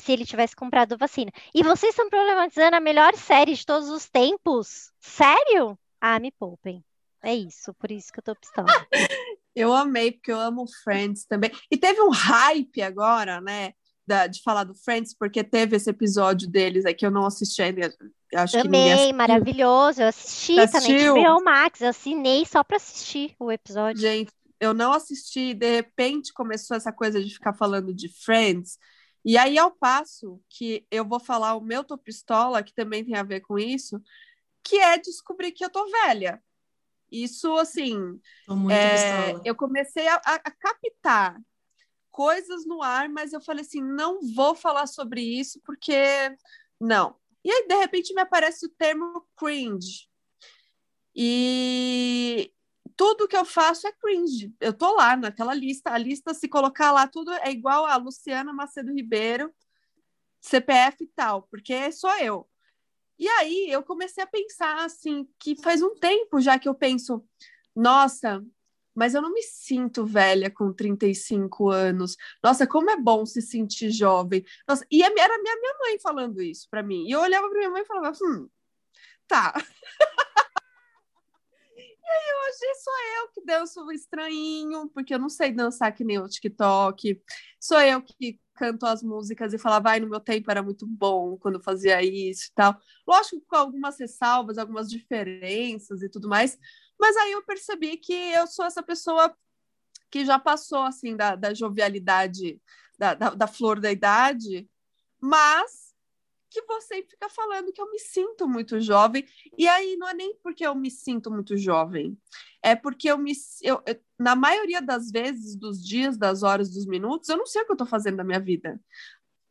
se ele tivesse comprado vacina. E vocês estão problematizando a melhor série de todos os tempos? Sério? Ah, me poupem. É isso, por isso que eu tô pistola. Eu amei, porque eu amo Friends também. E teve um hype agora, né? da- de falar do Friends, porque teve esse episódio deles aí que eu não assisti ainda. Acho Amei, maravilhoso. Eu assisti, Você na assistiu? HBO Max, eu assinei só pra assistir o episódio. Gente, eu não assisti, de repente começou essa coisa de ficar falando de Friends. E aí, ao passo que eu vou falar o meu tô pistola, que também tem a ver com isso, que é descobrir que eu tô velha. Isso, assim, é, eu comecei a, a- a captar coisas no ar, mas eu falei assim, não vou falar sobre isso porque não. E aí, de repente, me aparece o termo cringe. E tudo que eu faço é cringe. Eu tô lá naquela lista, a lista, se colocar lá, tudo é igual a Luciana Macedo Ribeiro. CPF e tal, porque sou eu. E aí eu comecei a pensar assim, que faz um tempo já que eu penso, nossa, mas eu não me sinto velha com 35 anos. Nossa, como é bom se sentir jovem. Nossa, e era minha, minha mãe falando isso para mim. E eu olhava para minha mãe e falava, hum, tá. e aí hoje sou eu que danço estranho, porque eu não sei dançar que nem o TikTok. Sou eu que canto as músicas e falava, vai, no meu tempo era muito bom quando fazia isso e tal. Lógico, com algumas ressalvas, algumas diferenças e tudo mais, mas aí eu percebi que eu sou essa pessoa que já passou assim da, da jovialidade, da, da, da flor da idade, mas que você fica falando que eu me sinto muito jovem, e aí não é nem porque eu me sinto muito jovem, é porque eu me. Eu, eu, na maioria das vezes, dos dias, das horas, dos minutos, eu não sei o que eu estou fazendo na minha vida.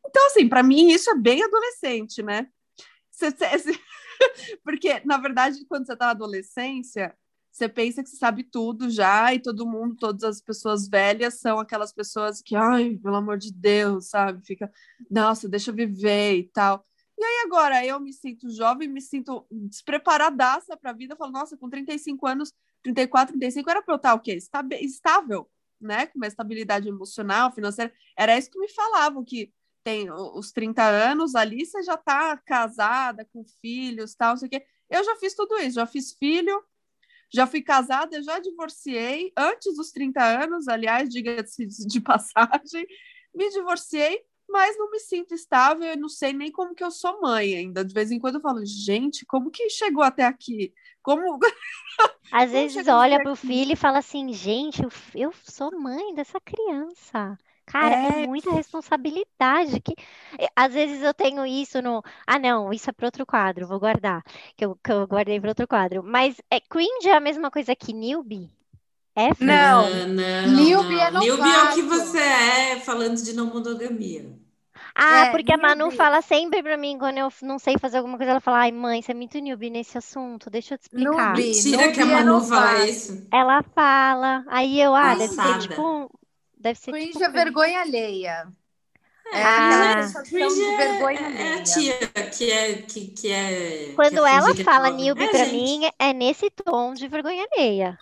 Então, assim, para mim, isso é bem adolescente, né? porque, na verdade, quando você está na adolescência, você pensa que você sabe tudo já, e todo mundo, todas as pessoas velhas são aquelas pessoas que, ai, pelo amor de Deus, sabe? Fica, nossa, deixa eu viver e tal. E aí agora eu me sinto jovem, me sinto despreparadaça para a vida, eu falo, nossa, com 35 anos, 34, 35, era para eu estar o quê? Estável, né? Com uma estabilidade emocional, financeira. Era isso que me falavam, que tem os 30 anos ali, você já está casada, com filhos, tal, não sei o quê. Eu já fiz tudo isso, já fiz filho, já fui casada, já divorciei antes dos 30 anos, aliás, diga-se de passagem, me divorciei, mas não me sinto estável, eu não sei nem como que eu sou mãe ainda. De vez em quando eu falo, gente, como que chegou até aqui? Como Às vezes olha para o filho e fala assim, gente, eu, eu sou mãe dessa criança. Cara, é, é muita responsabilidade. Que às vezes eu tenho isso no. Ah, não, isso é para outro quadro, vou guardar. Que eu, que eu guardei para outro quadro. Mas é cringe é a mesma coisa que newbie? É, não, não, não, newbie não. é Newbie é o que você é falando de não monogamia. Ah, é, porque a Manu fala sempre pra mim, quando eu não sei fazer alguma coisa, ela fala, ai mãe, você é muito newbie nesse assunto, deixa eu te explicar. Newbie, Mentira que a Manu fala isso. Ela fala, aí eu, ah, deve ser tipo Deve ser Cringe tipo... é vergonha alheia. É, ah, de vergonha é, é a tia que é que, que é quando que ela fala newbie é, pra gente. mim é nesse tom de vergonha alheia.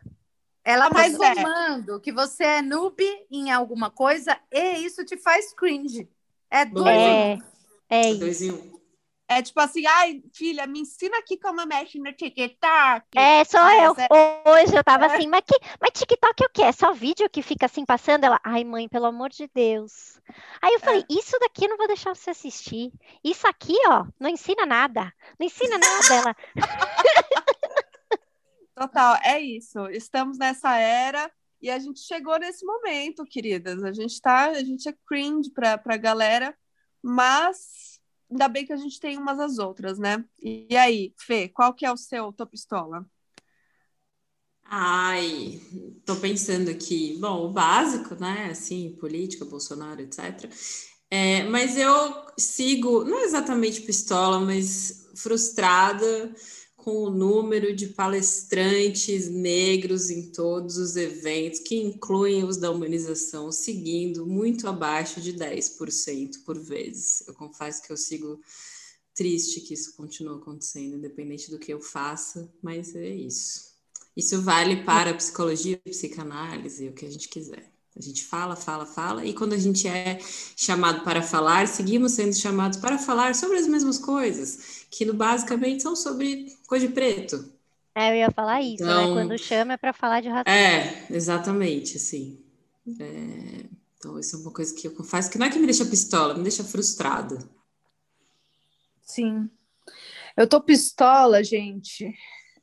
Ela tá informando que você é noob em alguma coisa e isso te faz cringe. É dois é, é dois em um é tipo assim, ai, filha, me ensina aqui como mexe no TikTok. É, ah, eu. É... Hoje eu tava é. assim, mas, que, mas TikTok é o quê? É só vídeo que fica assim passando? Ela, ai, mãe, pelo amor de Deus. Aí eu falei, é. isso daqui eu não vou deixar você assistir. Isso aqui, ó, não ensina nada. Não ensina nada. Ela. Total, é isso. Estamos nessa era e a gente chegou nesse momento, queridas. A gente tá, a gente é cringe pra, pra galera, mas ainda bem que a gente tem umas às outras, né? E aí, Fê, qual que é o seu top pistola? Ai, tô pensando aqui, bom, o básico, né? Assim, política, Bolsonaro, etc. É, mas eu sigo, não exatamente pistola, mas frustrada com o número de palestrantes negros em todos os eventos, que incluem os da humanização, seguindo muito abaixo de 10% por vezes. Eu confesso que eu sigo triste que isso continue acontecendo, independente do que eu faça, mas é isso. Isso vale para psicologia, psicanálise, o que a gente quiser. A gente fala, fala, fala, e quando a gente é chamado para falar, seguimos sendo chamados para falar sobre as mesmas coisas, que no, basicamente são sobre coisa de preto. É, eu ia falar isso, né? então, né? Quando chama é para falar de racismo. É, exatamente, assim. É, então, isso é uma coisa que eu faço que não é que me deixa pistola, me deixa frustrada. Sim. Eu tô pistola, gente.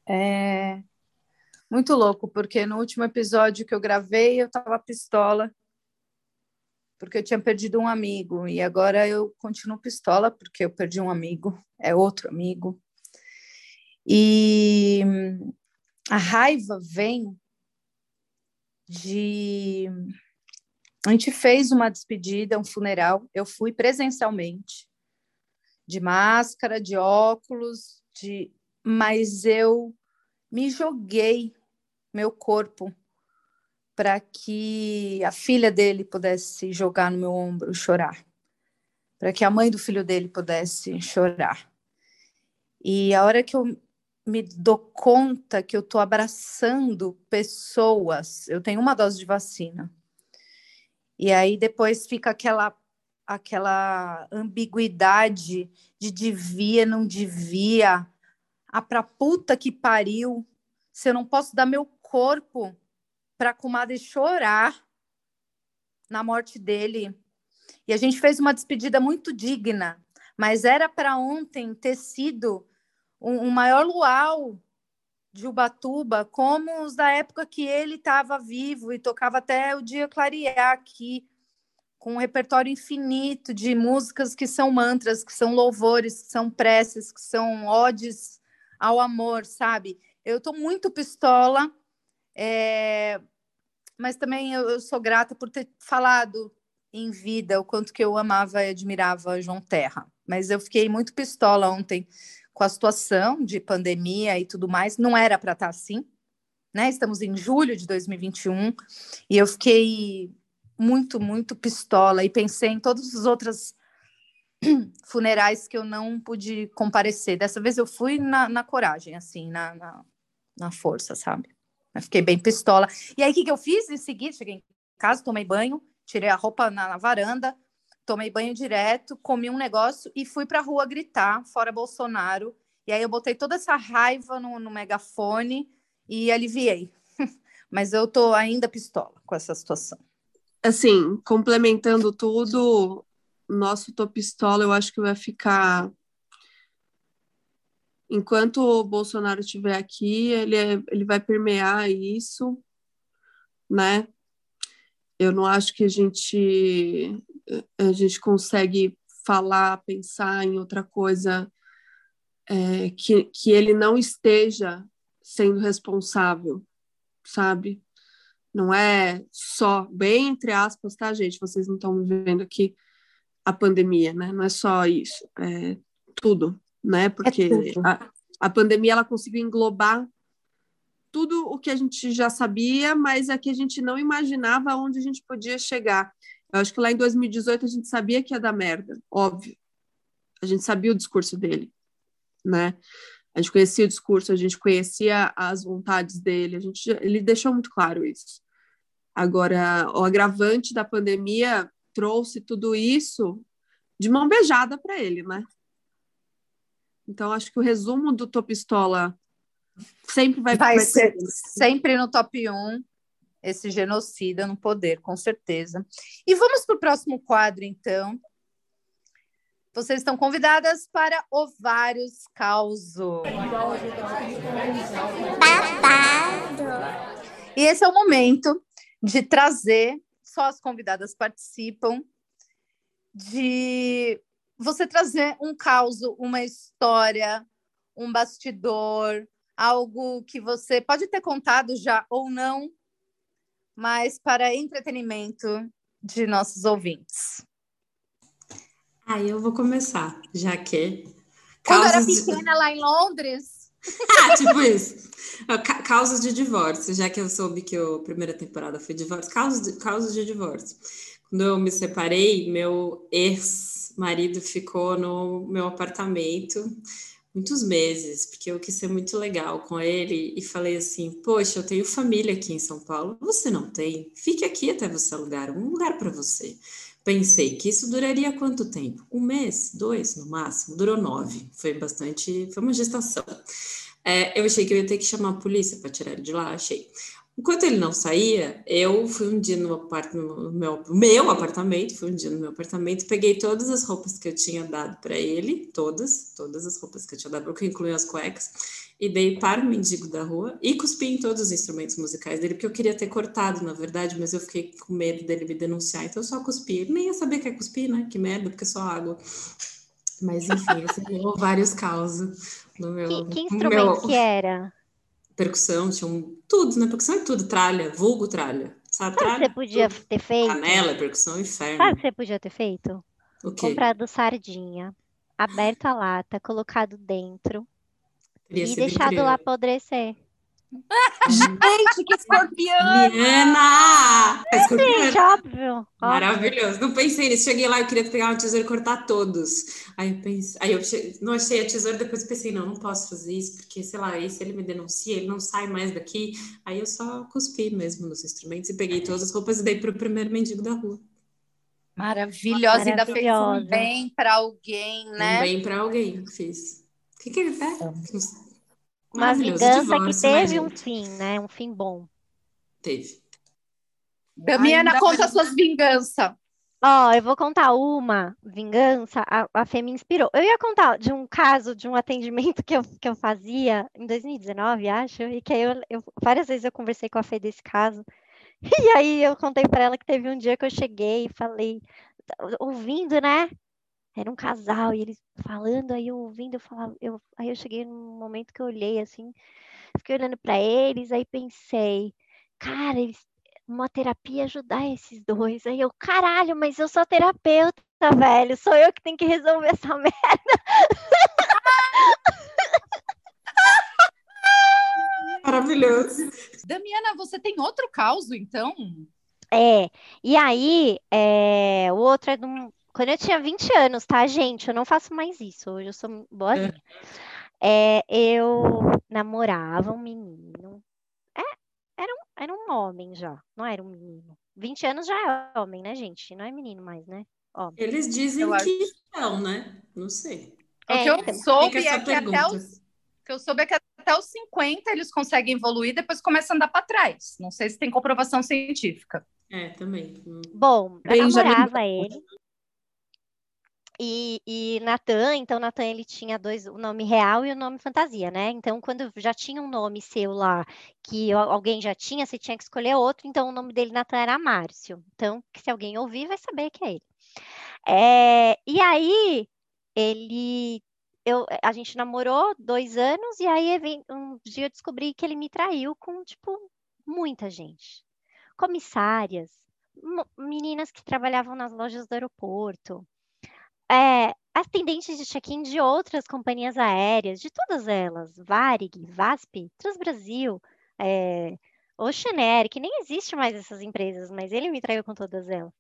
É muito louco, porque no último episódio que eu gravei, eu tava pistola, porque eu tinha perdido um amigo, e agora eu continuo pistola, porque eu perdi um amigo, é outro amigo. E a raiva vem de. A gente fez uma despedida, um funeral, eu fui presencialmente, de máscara, de óculos, de mas eu me joguei meu corpo para que a filha dele pudesse jogar no meu ombro e chorar. para que a mãe do filho dele pudesse chorar. E a hora que eu me dou conta que eu estou abraçando pessoas, eu tenho uma dose de vacina. E aí depois fica aquela aquela ambiguidade de devia, não devia. Ah, pra puta que pariu. Se eu não posso dar meu corpo para comadre chorar na morte dele. E a gente fez uma despedida muito digna, mas era para ontem ter sido um, um maior luau de Ubatuba, como os da época que ele estava vivo e tocava até o dia clarear aqui, com um repertório infinito de músicas que são mantras, que são louvores, que são preces, que são odes ao amor, sabe? Eu estou muito pistola, é... mas também eu, eu sou grata por ter falado em vida o quanto que eu amava e admirava João Terra. Mas eu fiquei muito pistola ontem com a situação de pandemia e tudo mais, não era para estar tá assim, né? Estamos em julho de 2021 e eu fiquei muito, muito pistola e pensei em todas as outras funerais que eu não pude comparecer. Dessa vez eu fui na, na coragem, assim, na, na, na, força, sabe? Eu fiquei bem pistola. E aí, o que, que eu fiz em seguida? Cheguei em casa, tomei banho, tirei a roupa na, na varanda, tomei banho direto, comi um negócio e fui para a rua gritar, fora Bolsonaro. E aí eu botei toda essa raiva no, no megafone e aliviei. Mas eu tô ainda pistola com essa situação. Assim, complementando tudo, nosso tô pistola, eu acho que vai ficar enquanto o Bolsonaro estiver aqui, ele, é, ele vai permear isso, né? Eu não acho que a gente a gente consegue falar, pensar em outra coisa é, que, que ele não esteja sendo responsável, sabe? Não é só, bem entre aspas, tá, gente? Vocês não estão vendo aqui a pandemia, né? Não é só isso, é tudo, né? Porque é. A, a pandemia ela conseguiu englobar tudo o que a gente já sabia, mas é que a gente não imaginava onde a gente podia chegar. Eu acho que lá em 2018 a gente sabia que ia dar merda, óbvio. A gente sabia o discurso dele, né? A gente conhecia o discurso, a gente conhecia as vontades dele, a gente, ele deixou muito claro isso. Agora, o agravante da pandemia trouxe tudo isso de mão beijada para ele, né? Então, acho que o resumo do Topistola sempre vai, vai, vai ser sempre no top 1 esse genocida no poder, com certeza. E vamos para o próximo quadro, então. Vocês estão convidadas para Ovários Causo. Babado! E esse é o momento de trazer, só as convidadas participam, de você trazer um caos, uma história, um bastidor, algo que você pode ter contado já ou não, mas para entretenimento de nossos ouvintes. Aí eu vou começar, já que. Quando era pequena de... lá em Londres. ah, tipo isso. Causas de divórcio, já que eu soube que a primeira temporada foi divórcio. Causas de, causas de divórcio. Quando eu me separei, meu ex-marido ficou no meu apartamento muitos meses, porque eu quis ser muito legal com ele e falei assim: Poxa, eu tenho família aqui em São Paulo, você não tem? Fique aqui até você alugar um lugar para você. Pensei que isso duraria quanto tempo? Um mês, dois no máximo, durou nove. Foi bastante, foi uma gestação. É, eu achei que eu ia ter que chamar a polícia para tirar ele de lá, achei. Enquanto ele não saía, eu fui um dia no, apart no meu, meu apartamento, fui um dia no meu apartamento, peguei todas as roupas que eu tinha dado para ele, todas, todas as roupas que eu tinha dado, porque incluí as cuecas, e dei para o mendigo da rua e cuspi em todos os instrumentos musicais dele, porque eu queria ter cortado, na verdade, mas eu fiquei com medo dele me denunciar, então eu só cuspi. Ele nem ia saber que é cuspir, né? Que merda, porque é só água. Mas enfim, deu vários causos no meu. Que, que instrumento meu... que era? Percussão, tinha um, tudo, né? Percussão é tudo, tralha, vulgo tralha. Sabe, Sabe tralha? você podia tudo. ter feito? Canela, percussão, inferno. Sabe o que você podia ter feito? O quê? Comprado sardinha, aberto a lata, colocado dentro Teria e deixado lá apodrecer. Gente, que escorpião! Liana! É escorpiana. Gente, óbvio. óbvio. Maravilhoso. Não pensei nisso. Cheguei lá, eu queria pegar uma tesoura e cortar todos. Aí eu pensei, aí eu che- não achei a tesoura, depois pensei, não, não posso fazer isso, porque, sei lá, aí se ele me denuncia, ele não sai mais daqui. Aí eu só cuspi mesmo nos instrumentos e peguei todas as roupas e dei pro primeiro mendigo da rua. Maravilhosa, ainda fez um bem para alguém, né? Também pra alguém fiz. O que, que ele tá? Uma vingança que né, teve um fim, né? Um fim bom. Teve. Damiana, Ainda conta bem. suas vinganças. Ó, eu vou contar uma vingança, a, a Fê me inspirou. Eu ia contar de um caso, de um atendimento que eu, que eu fazia em 2019, acho, e que aí eu, eu- várias vezes eu conversei com a Fê desse caso. E aí eu contei pra ela que teve um dia que eu cheguei e falei, ouvindo, né? Era um casal e eles falando, aí eu ouvindo, eu falava, eu, aí eu cheguei num momento que eu olhei assim, fiquei olhando pra eles, aí pensei, cara, eles uma terapia ia ajudar esses dois. Aí eu, caralho, mas eu sou terapeuta, velho. Sou eu que tenho que resolver essa merda. Maravilhoso. Damiana, você tem outro caos, então? É. E aí, é, o outro é de um- quando eu tinha 20 anos, tá, gente? Eu não faço mais isso. Hoje eu sou boazinha. É, eu namorava um menino. É, era um, era um homem já, não era um menino. 20 anos já é homem, né, gente? Não é menino mais, né? Homem. Eles dizem Eu acho. que não, né? Não sei. O É, que eu então. soube é que até os, o que eu soube é que até os 50 eles conseguem evoluir, depois começa a andar para trás. Não sei se tem comprovação científica. É, também. Bom, eu Benjamin namorava ele. E, e Natan, então Natan ele tinha dois, o nome real e o nome fantasia, né? Então, quando já tinha um nome seu lá que al- alguém já tinha, você tinha que escolher outro, então o nome dele Natan era Márcio. Então, se alguém ouvir, vai saber que é ele. É, e aí, ele. Eu, a gente namorou dois anos, e aí um dia eu descobri que ele me traiu com, tipo, muita gente. Comissárias, meninas que trabalhavam nas lojas do aeroporto, é, atendentes de check-in de outras companhias aéreas, de todas elas, Varig, VASP, Transbrasil, é, Oceanair, que nem existe mais essas empresas, mas ele me traiu com todas elas.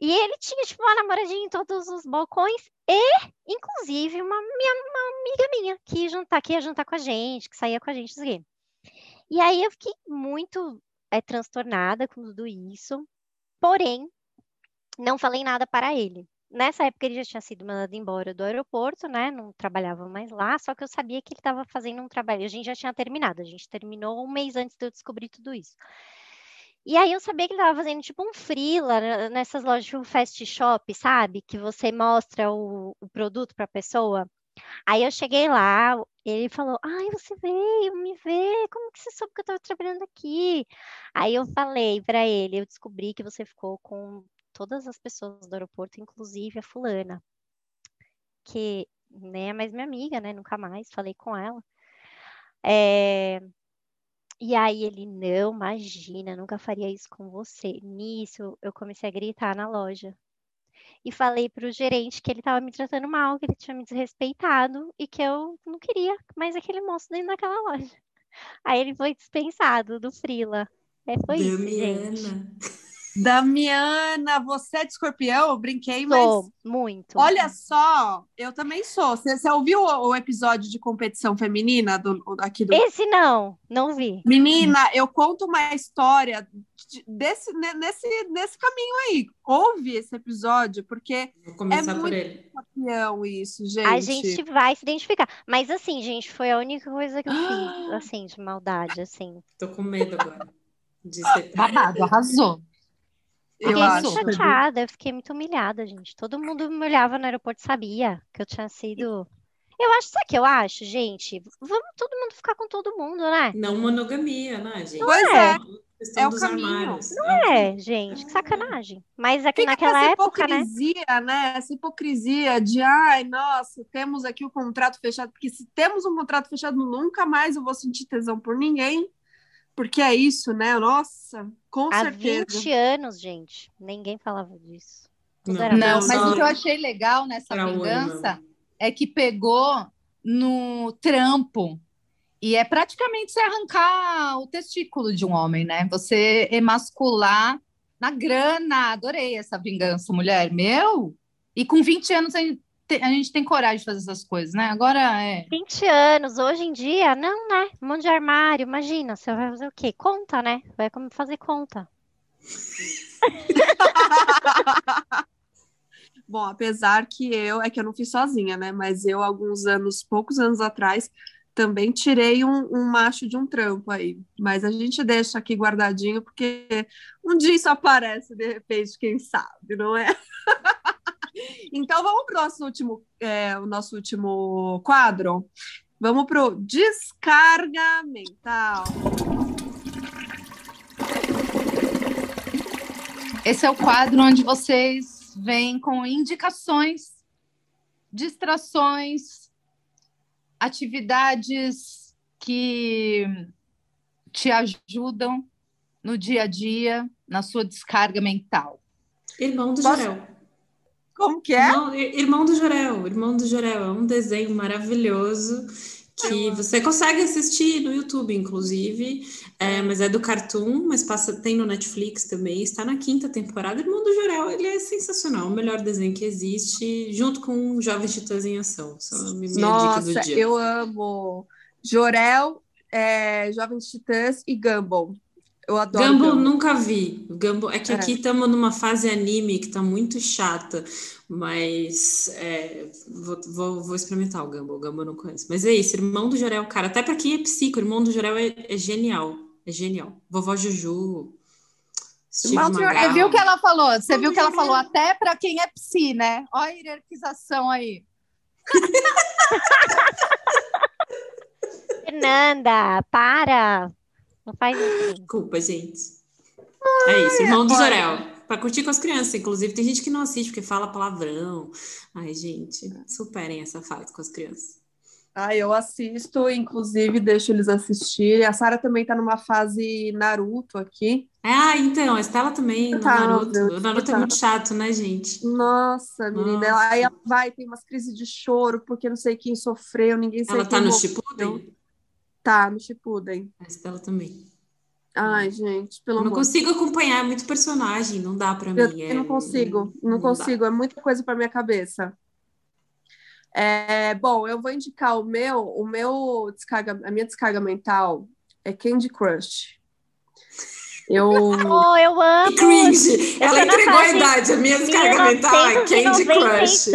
E ele tinha, tipo, uma namoradinha em todos os balcões e, inclusive, uma, minha, uma amiga minha que ia jantar, que ia com a gente, que saía com a gente, não. E aí eu fiquei muito é, transtornada com tudo isso, porém, não falei nada para ele. Nessa época ele já tinha sido mandado embora do aeroporto, né? Não trabalhava mais lá, só que eu sabia que ele estava fazendo um trabalho. A gente já tinha terminado, a gente terminou um mês antes de eu descobrir tudo isso. E aí eu sabia que ele estava fazendo tipo um freela nessas lojas de fast shop, sabe? Que você mostra o, o produto para a pessoa. Aí eu cheguei lá, ele falou: Ai, você veio me ver, como que você soube que eu estava trabalhando aqui? Aí eu falei para ele: Eu descobri que você ficou com todas as pessoas do aeroporto, inclusive a fulana, que nem é mais minha amiga, né? Nunca mais falei com ela. É, E aí ele, não, imagina, nunca faria isso com você. Nisso, eu comecei a gritar na loja. E falei pro gerente que ele estava me tratando mal, que ele tinha me desrespeitado e que eu não queria mais aquele moço dentro daquela loja. Aí ele foi dispensado do Frila. É, foi isso, gente. Damiana. Você é de escorpião? Eu brinquei, mas Sou muito. olha só, eu também sou. Você, você ouviu o, o episódio de competição feminina do, aqui do. Esse não, não vi. Menina, eu conto uma história de- desse, ne- nesse, nesse caminho aí. Ouve esse episódio, porque Vou começar É por muito- ele. escorpião isso, gente. A gente vai se identificar. Mas assim, gente, foi a única coisa que eu fiz, assim, de maldade, assim. Tô com medo agora de ser Babado, arrasou. Eu Fiquei acho. muito chateada, eu fiquei muito humilhada, gente. Todo mundo me olhava no aeroporto e sabia que eu tinha sido. Eu acho, sabe o que eu acho, gente? Vamos todo mundo ficar com todo mundo, né? Não monogamia, né, gente? Pois é. Questão É o caminho. armários. Não É. é, gente, que sacanagem. Mas aqui Fica naquela essa época, né? hipocrisia, né? Essa hipocrisia de, ai, nossa, temos aqui o contrato fechado, porque se temos um contrato fechado, nunca mais eu vou sentir tesão por ninguém, porque é isso, né? Nossa, com Há certeza. 20 anos, gente, ninguém falava disso. Não, era Não, mas o que eu achei legal nessa pra vingança Urma. é que pegou no trampo. E é praticamente você arrancar o testículo de um homem, né? Você emascular na grana. Adorei essa vingança, mulher. Meu! E com 20 anos a gente tem coragem de fazer essas coisas, né? Agora é. 20 anos, hoje em dia, não, né? Um monte de armário, imagina, você vai fazer o quê? Conta, né? Vai como fazer conta. Bom, apesar que eu, é que eu não fiz sozinha, né? Mas eu, alguns anos, poucos anos atrás, também tirei um, um, macho de um trampo aí, mas a gente deixa aqui guardadinho, porque um dia isso aparece, de repente, quem sabe, não é? então vamos para o nosso último, é, o nosso último quadro. Vamos para o descarga mental. Esse é o quadro onde vocês vêm com indicações, distrações, atividades que te ajudam no dia a dia, na sua descarga mental. Irmão do Posso... Jorel. Como que é? Irmão, irmão do Jorel. Irmão do Jorel é um desenho maravilhoso que você consegue assistir no YouTube, inclusive, é, mas é do Cartoon, mas passa tem no Netflix também, está na quinta temporada. Irmão do Jorel, ele é sensacional, o melhor desenho que existe, junto com Jovens Titãs em Ação. Nossa, dica do dia. eu amo Jorel, é, Jovens Titãs e Gumball. Eu adoro. Gumball, Gumball. nunca vi. Gumball, é que é. aqui estamos numa fase anime que está muito chata, mas é, vou, vou, vou, experimentar o Gumball. O Gumball eu não conheço. Mas é isso, irmão do Jorel, cara. Até para quem é psico, irmão do Jorel é, é genial. É genial. Vovó Juju. Steve Você viu o que ela falou? Você viu o que ela falou? Até para quem é psi, né? Olha a hierarquização aí. Fernanda, para. Não faz isso. Desculpa, gente. é isso, irmão do Zorel. Pra curtir com as crianças, inclusive. Tem gente que não assiste porque fala palavrão. Ai, gente, superem essa fase com as crianças. Ah, eu assisto, inclusive deixo eles assistirem. A Sara também tá numa fase Naruto aqui. Ah, então, a Estela também tá, Naruto. O Naruto tá. é muito chato, né, gente? Nossa, menina. Nossa. Aí ela vai, tem umas crises de choro, porque não sei quem sofreu, ninguém sabe Ela tá no Shippuden? Tá, no Shippuden. A Estela também. Ai, gente, pelo eu não consigo acompanhar, é muito personagem, não dá para mim. Eu é... não consigo, não, não consigo, dá. é muita coisa para minha cabeça. É, bom, eu vou indicar o meu, o meu descarga, a minha descarga mental é Candy Crush. Eu... Oh, eu amo! Cringe! Eu Ela entregou a idade, a minha descarga mental é Candy Crush.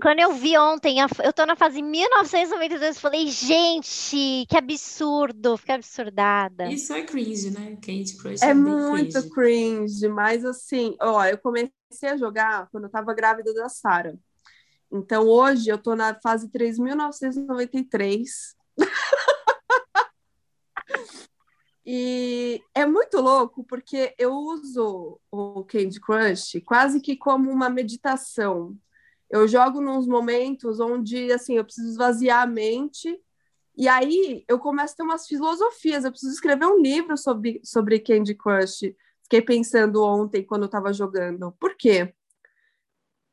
Quando eu vi ontem, eu tô na fase 1992, falei, gente, que absurdo, fiquei absurdada. Isso é cringe, né? Candy Crush é, é muito cringe. cringe, mas assim, ó, eu comecei a jogar quando eu tava grávida da Sara. Então hoje eu tô na fase 3993. E é muito louco porque eu uso o Candy Crush quase que como uma meditação. Eu jogo nos momentos onde assim eu preciso esvaziar a mente e aí eu começo a ter umas filosofias. Eu preciso escrever um livro sobre, sobre Candy Crush. Fiquei pensando ontem quando eu estava jogando. Por quê?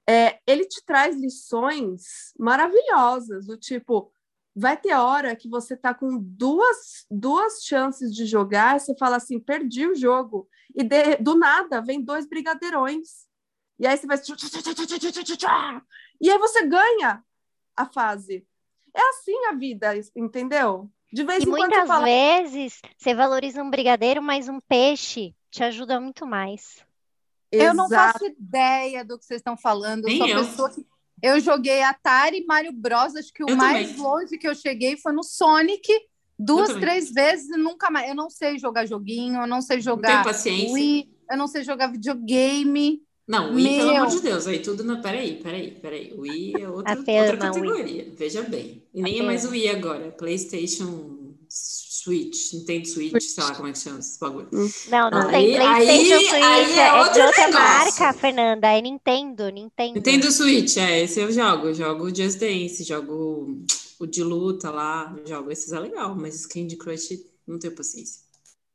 É, ele te traz lições maravilhosas, do tipo, vai ter hora que você tá com duas, duas chances de jogar, você fala assim, perdi o jogo. E de, do nada vem dois brigadeirões. E aí você vai. E aí você ganha a fase. É assim a vida, entendeu? De vez e em quando. Muitas fala... vezes você valoriza um brigadeiro, mas um peixe te ajuda muito mais. Exato. Eu não faço ideia do que vocês estão falando. Eu sou eu. pessoa que eu joguei Atari Mario Bros. Acho que o eu mais também. longe que eu cheguei foi no Sonic, duas, três vezes e nunca mais. Eu não sei jogar joguinho, eu não sei jogar não paciência. Wii, eu não sei jogar videogame. Não, Wii, Meu... pelo amor de Deus, aí tudo na. Peraí, peraí, peraí. Wii é outra, outra categoria. Wii. Veja bem. E nem é mais o Wii agora, PlayStation Switch, Nintendo Switch, sei lá como é que chama esse bagulho. Não, não tem PlayStation aí, Switch, aí é, é de outra negócio. marca, Fernanda, é Nintendo, Nintendo. Nintendo Switch, é, esse eu jogo, jogo o Just Dance, jogo o de luta lá, jogo esses é legal, mas Candy Crush não tenho paciência.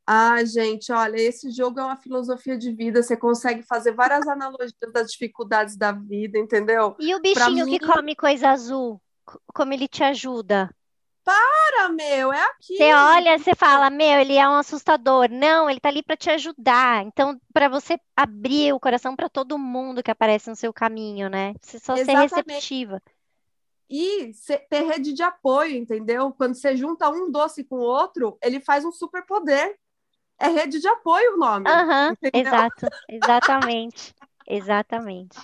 Ah, gente, olha, esse jogo é uma filosofia de vida, você consegue fazer várias analogias das dificuldades da vida, entendeu? E o bichinho mim... que come coisa azul, como ele te ajuda? Para, meu, é aqui. Você olha, você fala, meu, ele é um assustador. Não, ele tá ali para te ajudar. Então, para você abrir o coração para todo mundo que aparece no seu caminho, né? Você só Exatamente. ser receptiva. E ter rede de apoio, entendeu? Quando você junta um doce com o outro, ele faz um superpoder. É rede de apoio o nome. Uhum, exato, exatamente, exatamente.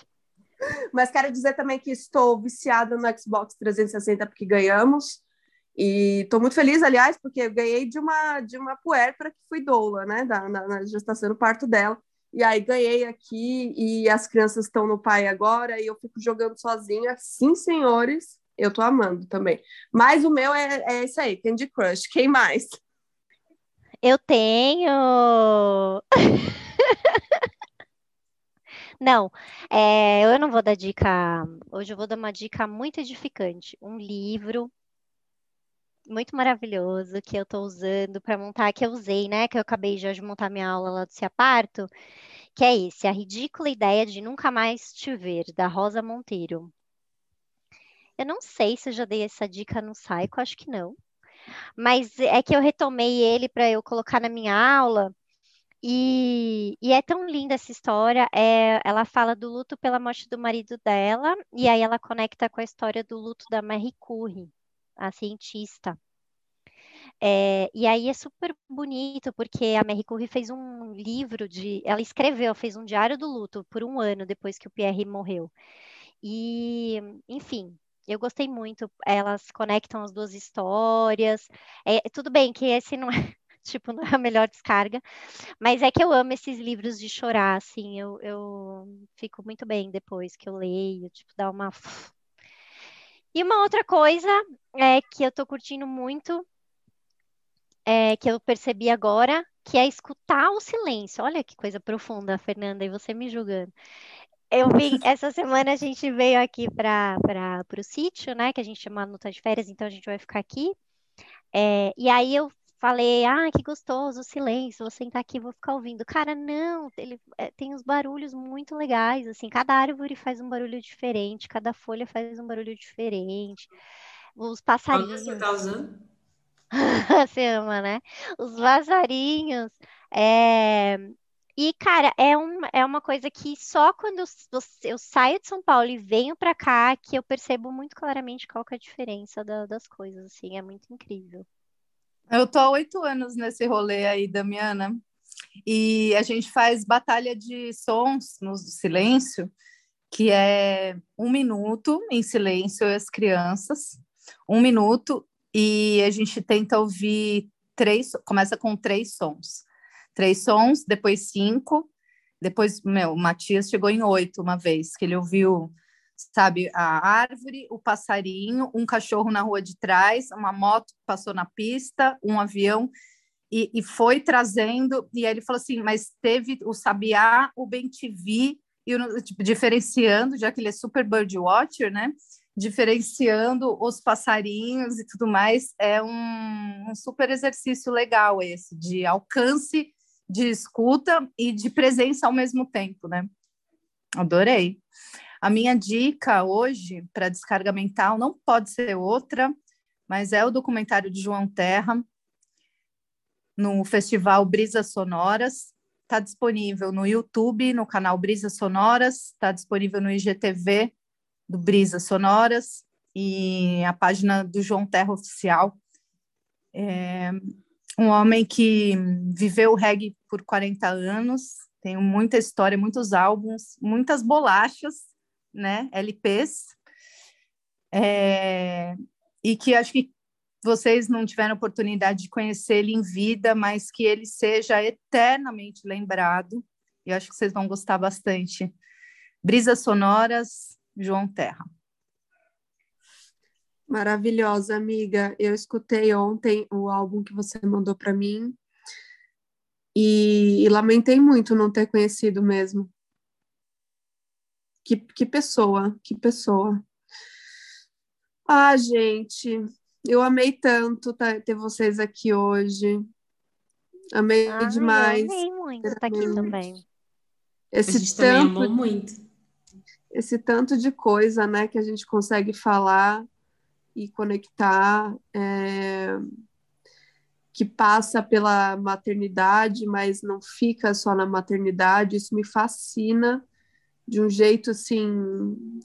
Mas quero dizer também que estou viciada no Xbox 360 porque ganhamos. E estou muito feliz, aliás, porque eu ganhei de uma, de uma puérpera que fui doula, né? Da, na, na gestação, no parto dela. E aí ganhei aqui e as crianças estão no pai agora e eu fico jogando sozinha. Sim, senhores, eu tô amando também. Mas o meu é, é isso aí, Candy Crush. Quem mais? Eu tenho. Não, é, eu não vou dar dica. Hoje eu vou dar uma dica muito edificante. Um livro muito maravilhoso que eu estou usando para montar, que eu usei, né? Que eu acabei já de montar minha aula lá do Ciaparto, que é esse, A Ridícula Ideia de Nunca Mais Te Ver, da Rosa Monteiro. Eu não sei se eu já dei essa dica no Saico, acho que não. Mas é que eu retomei ele para eu colocar na minha aula. E, e, é tão linda essa história. É, ela fala do luto pela morte do marido dela, e aí ela conecta com a história do luto da Marie Curie, a cientista. É, e aí é super bonito, porque a Marie Curie fez um livro de. Ela escreveu, fez um diário do luto por um ano depois que o Pierre morreu. E, enfim, eu gostei muito. Elas conectam as duas histórias. É, tudo bem que esse não é. Tipo, não é a melhor descarga, mas é que eu amo esses livros de chorar, assim, eu, eu fico muito bem depois que eu leio, tipo, dá uma e uma outra coisa é que eu tô curtindo muito, é, que eu percebi agora, que é escutar o silêncio. Olha que coisa profunda, Fernanda, e você me julgando. Eu vi, essa semana a gente veio aqui para o sítio, né? Que a gente chama Nuta de Férias, então a gente vai ficar aqui. É, e aí eu falei, ah, que gostoso, silêncio, vou sentar aqui, vou ficar ouvindo. Cara, não, ele é, tem uns barulhos muito legais, assim, cada árvore faz um barulho diferente, cada folha faz um barulho diferente. Os passarinhos. Qual você tá usando? você ama, né? Os passarinhos. É... E, cara, é, um, é uma coisa que só quando eu, eu saio de São Paulo e venho para cá que eu percebo muito claramente qual que é a diferença da, das coisas, assim, é muito incrível. Eu tô há oito anos nesse rolê aí, Damiana, e a gente faz batalha de sons no silêncio, que é um minuto em silêncio as crianças, um minuto, e a gente tenta ouvir três, começa com três sons. Três sons, depois cinco, depois, meu, o Matias chegou em oito uma vez, que ele ouviu sabe? A árvore, o passarinho, um cachorro na rua de trás, uma moto passou na pista, um avião, e, e foi trazendo. E aí ele falou assim: mas teve o sabiá, o bem-te-vi, e tipo, diferenciando, já que ele é super birdwatcher, né? Diferenciando os passarinhos e tudo mais, é um, um super exercício legal esse, de alcance, de escuta e de presença ao mesmo tempo, né? Adorei. A minha dica hoje para descarga mental não pode ser outra, mas é o documentário de João Terra no festival Brisas Sonoras. Está disponível no YouTube, no canal Brisas Sonoras, está disponível no IGTV do Brisas Sonoras e a página do João Terra Oficial. É um homem que viveu o reggae por 40 anos, tem muita história, muitos álbuns, muitas bolachas né, LPs, é, e que acho que vocês não tiveram oportunidade de conhecer ele em vida, mas que ele seja eternamente lembrado, e acho que vocês vão gostar bastante. Brisas Sonoras, João Terra. Maravilhosa, amiga. Eu escutei ontem o álbum que você mandou para mim e, e, lamentei muito não ter conhecido mesmo. Que, que pessoa, que pessoa. Ah, gente, eu amei tanto tá, ter vocês aqui hoje. Amei ah, demais. Eu amei muito estar aqui também. Esse a gente tanto, também amou muito. Esse tanto de coisa, né, que a gente consegue falar e conectar, é, que passa pela maternidade, mas não fica só na maternidade. Isso me fascina de um jeito assim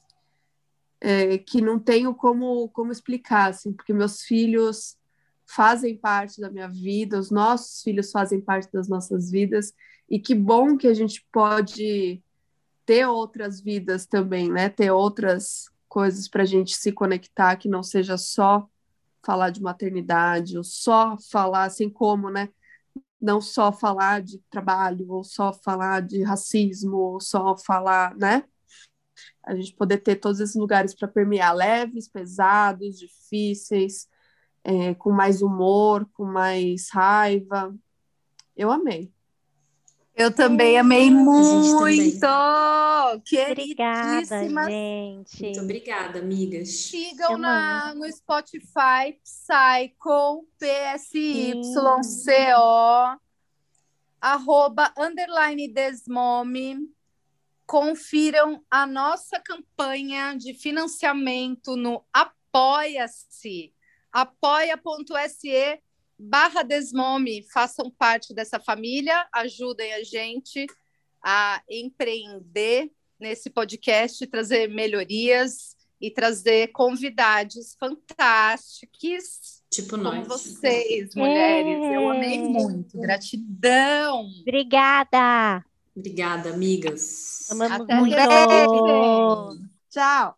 é, que não tenho como, como explicar, assim, porque meus filhos fazem parte da minha vida, os nossos filhos fazem parte das nossas vidas, e que bom que a gente pode ter outras vidas também, né? Ter outras coisas para a gente se conectar, que não seja só falar de maternidade, ou só falar assim como, né? Não só falar de trabalho, ou só falar de racismo, ou só falar, né? a gente poder ter todos esses lugares para permear leves, pesados, difíceis, é, com mais humor, com mais raiva. Eu amei. Eu também amei muito! Obrigada, gente. Muito obrigada, amigas. Sigam na, no Spotify Psycho, P-S-Y-C-O, arroba, underline desmome confiram a nossa campanha de financiamento no Apoia-se, apoia.se barra Desmome, façam parte dessa família, ajudem a gente a empreender nesse podcast, trazer melhorias e trazer convidados fantásticos. Tipo como nós. vocês, mulheres. É. Eu amei muito. Gratidão. Obrigada. Obrigada, amigas. Amamos Até muito. breve. Tchau.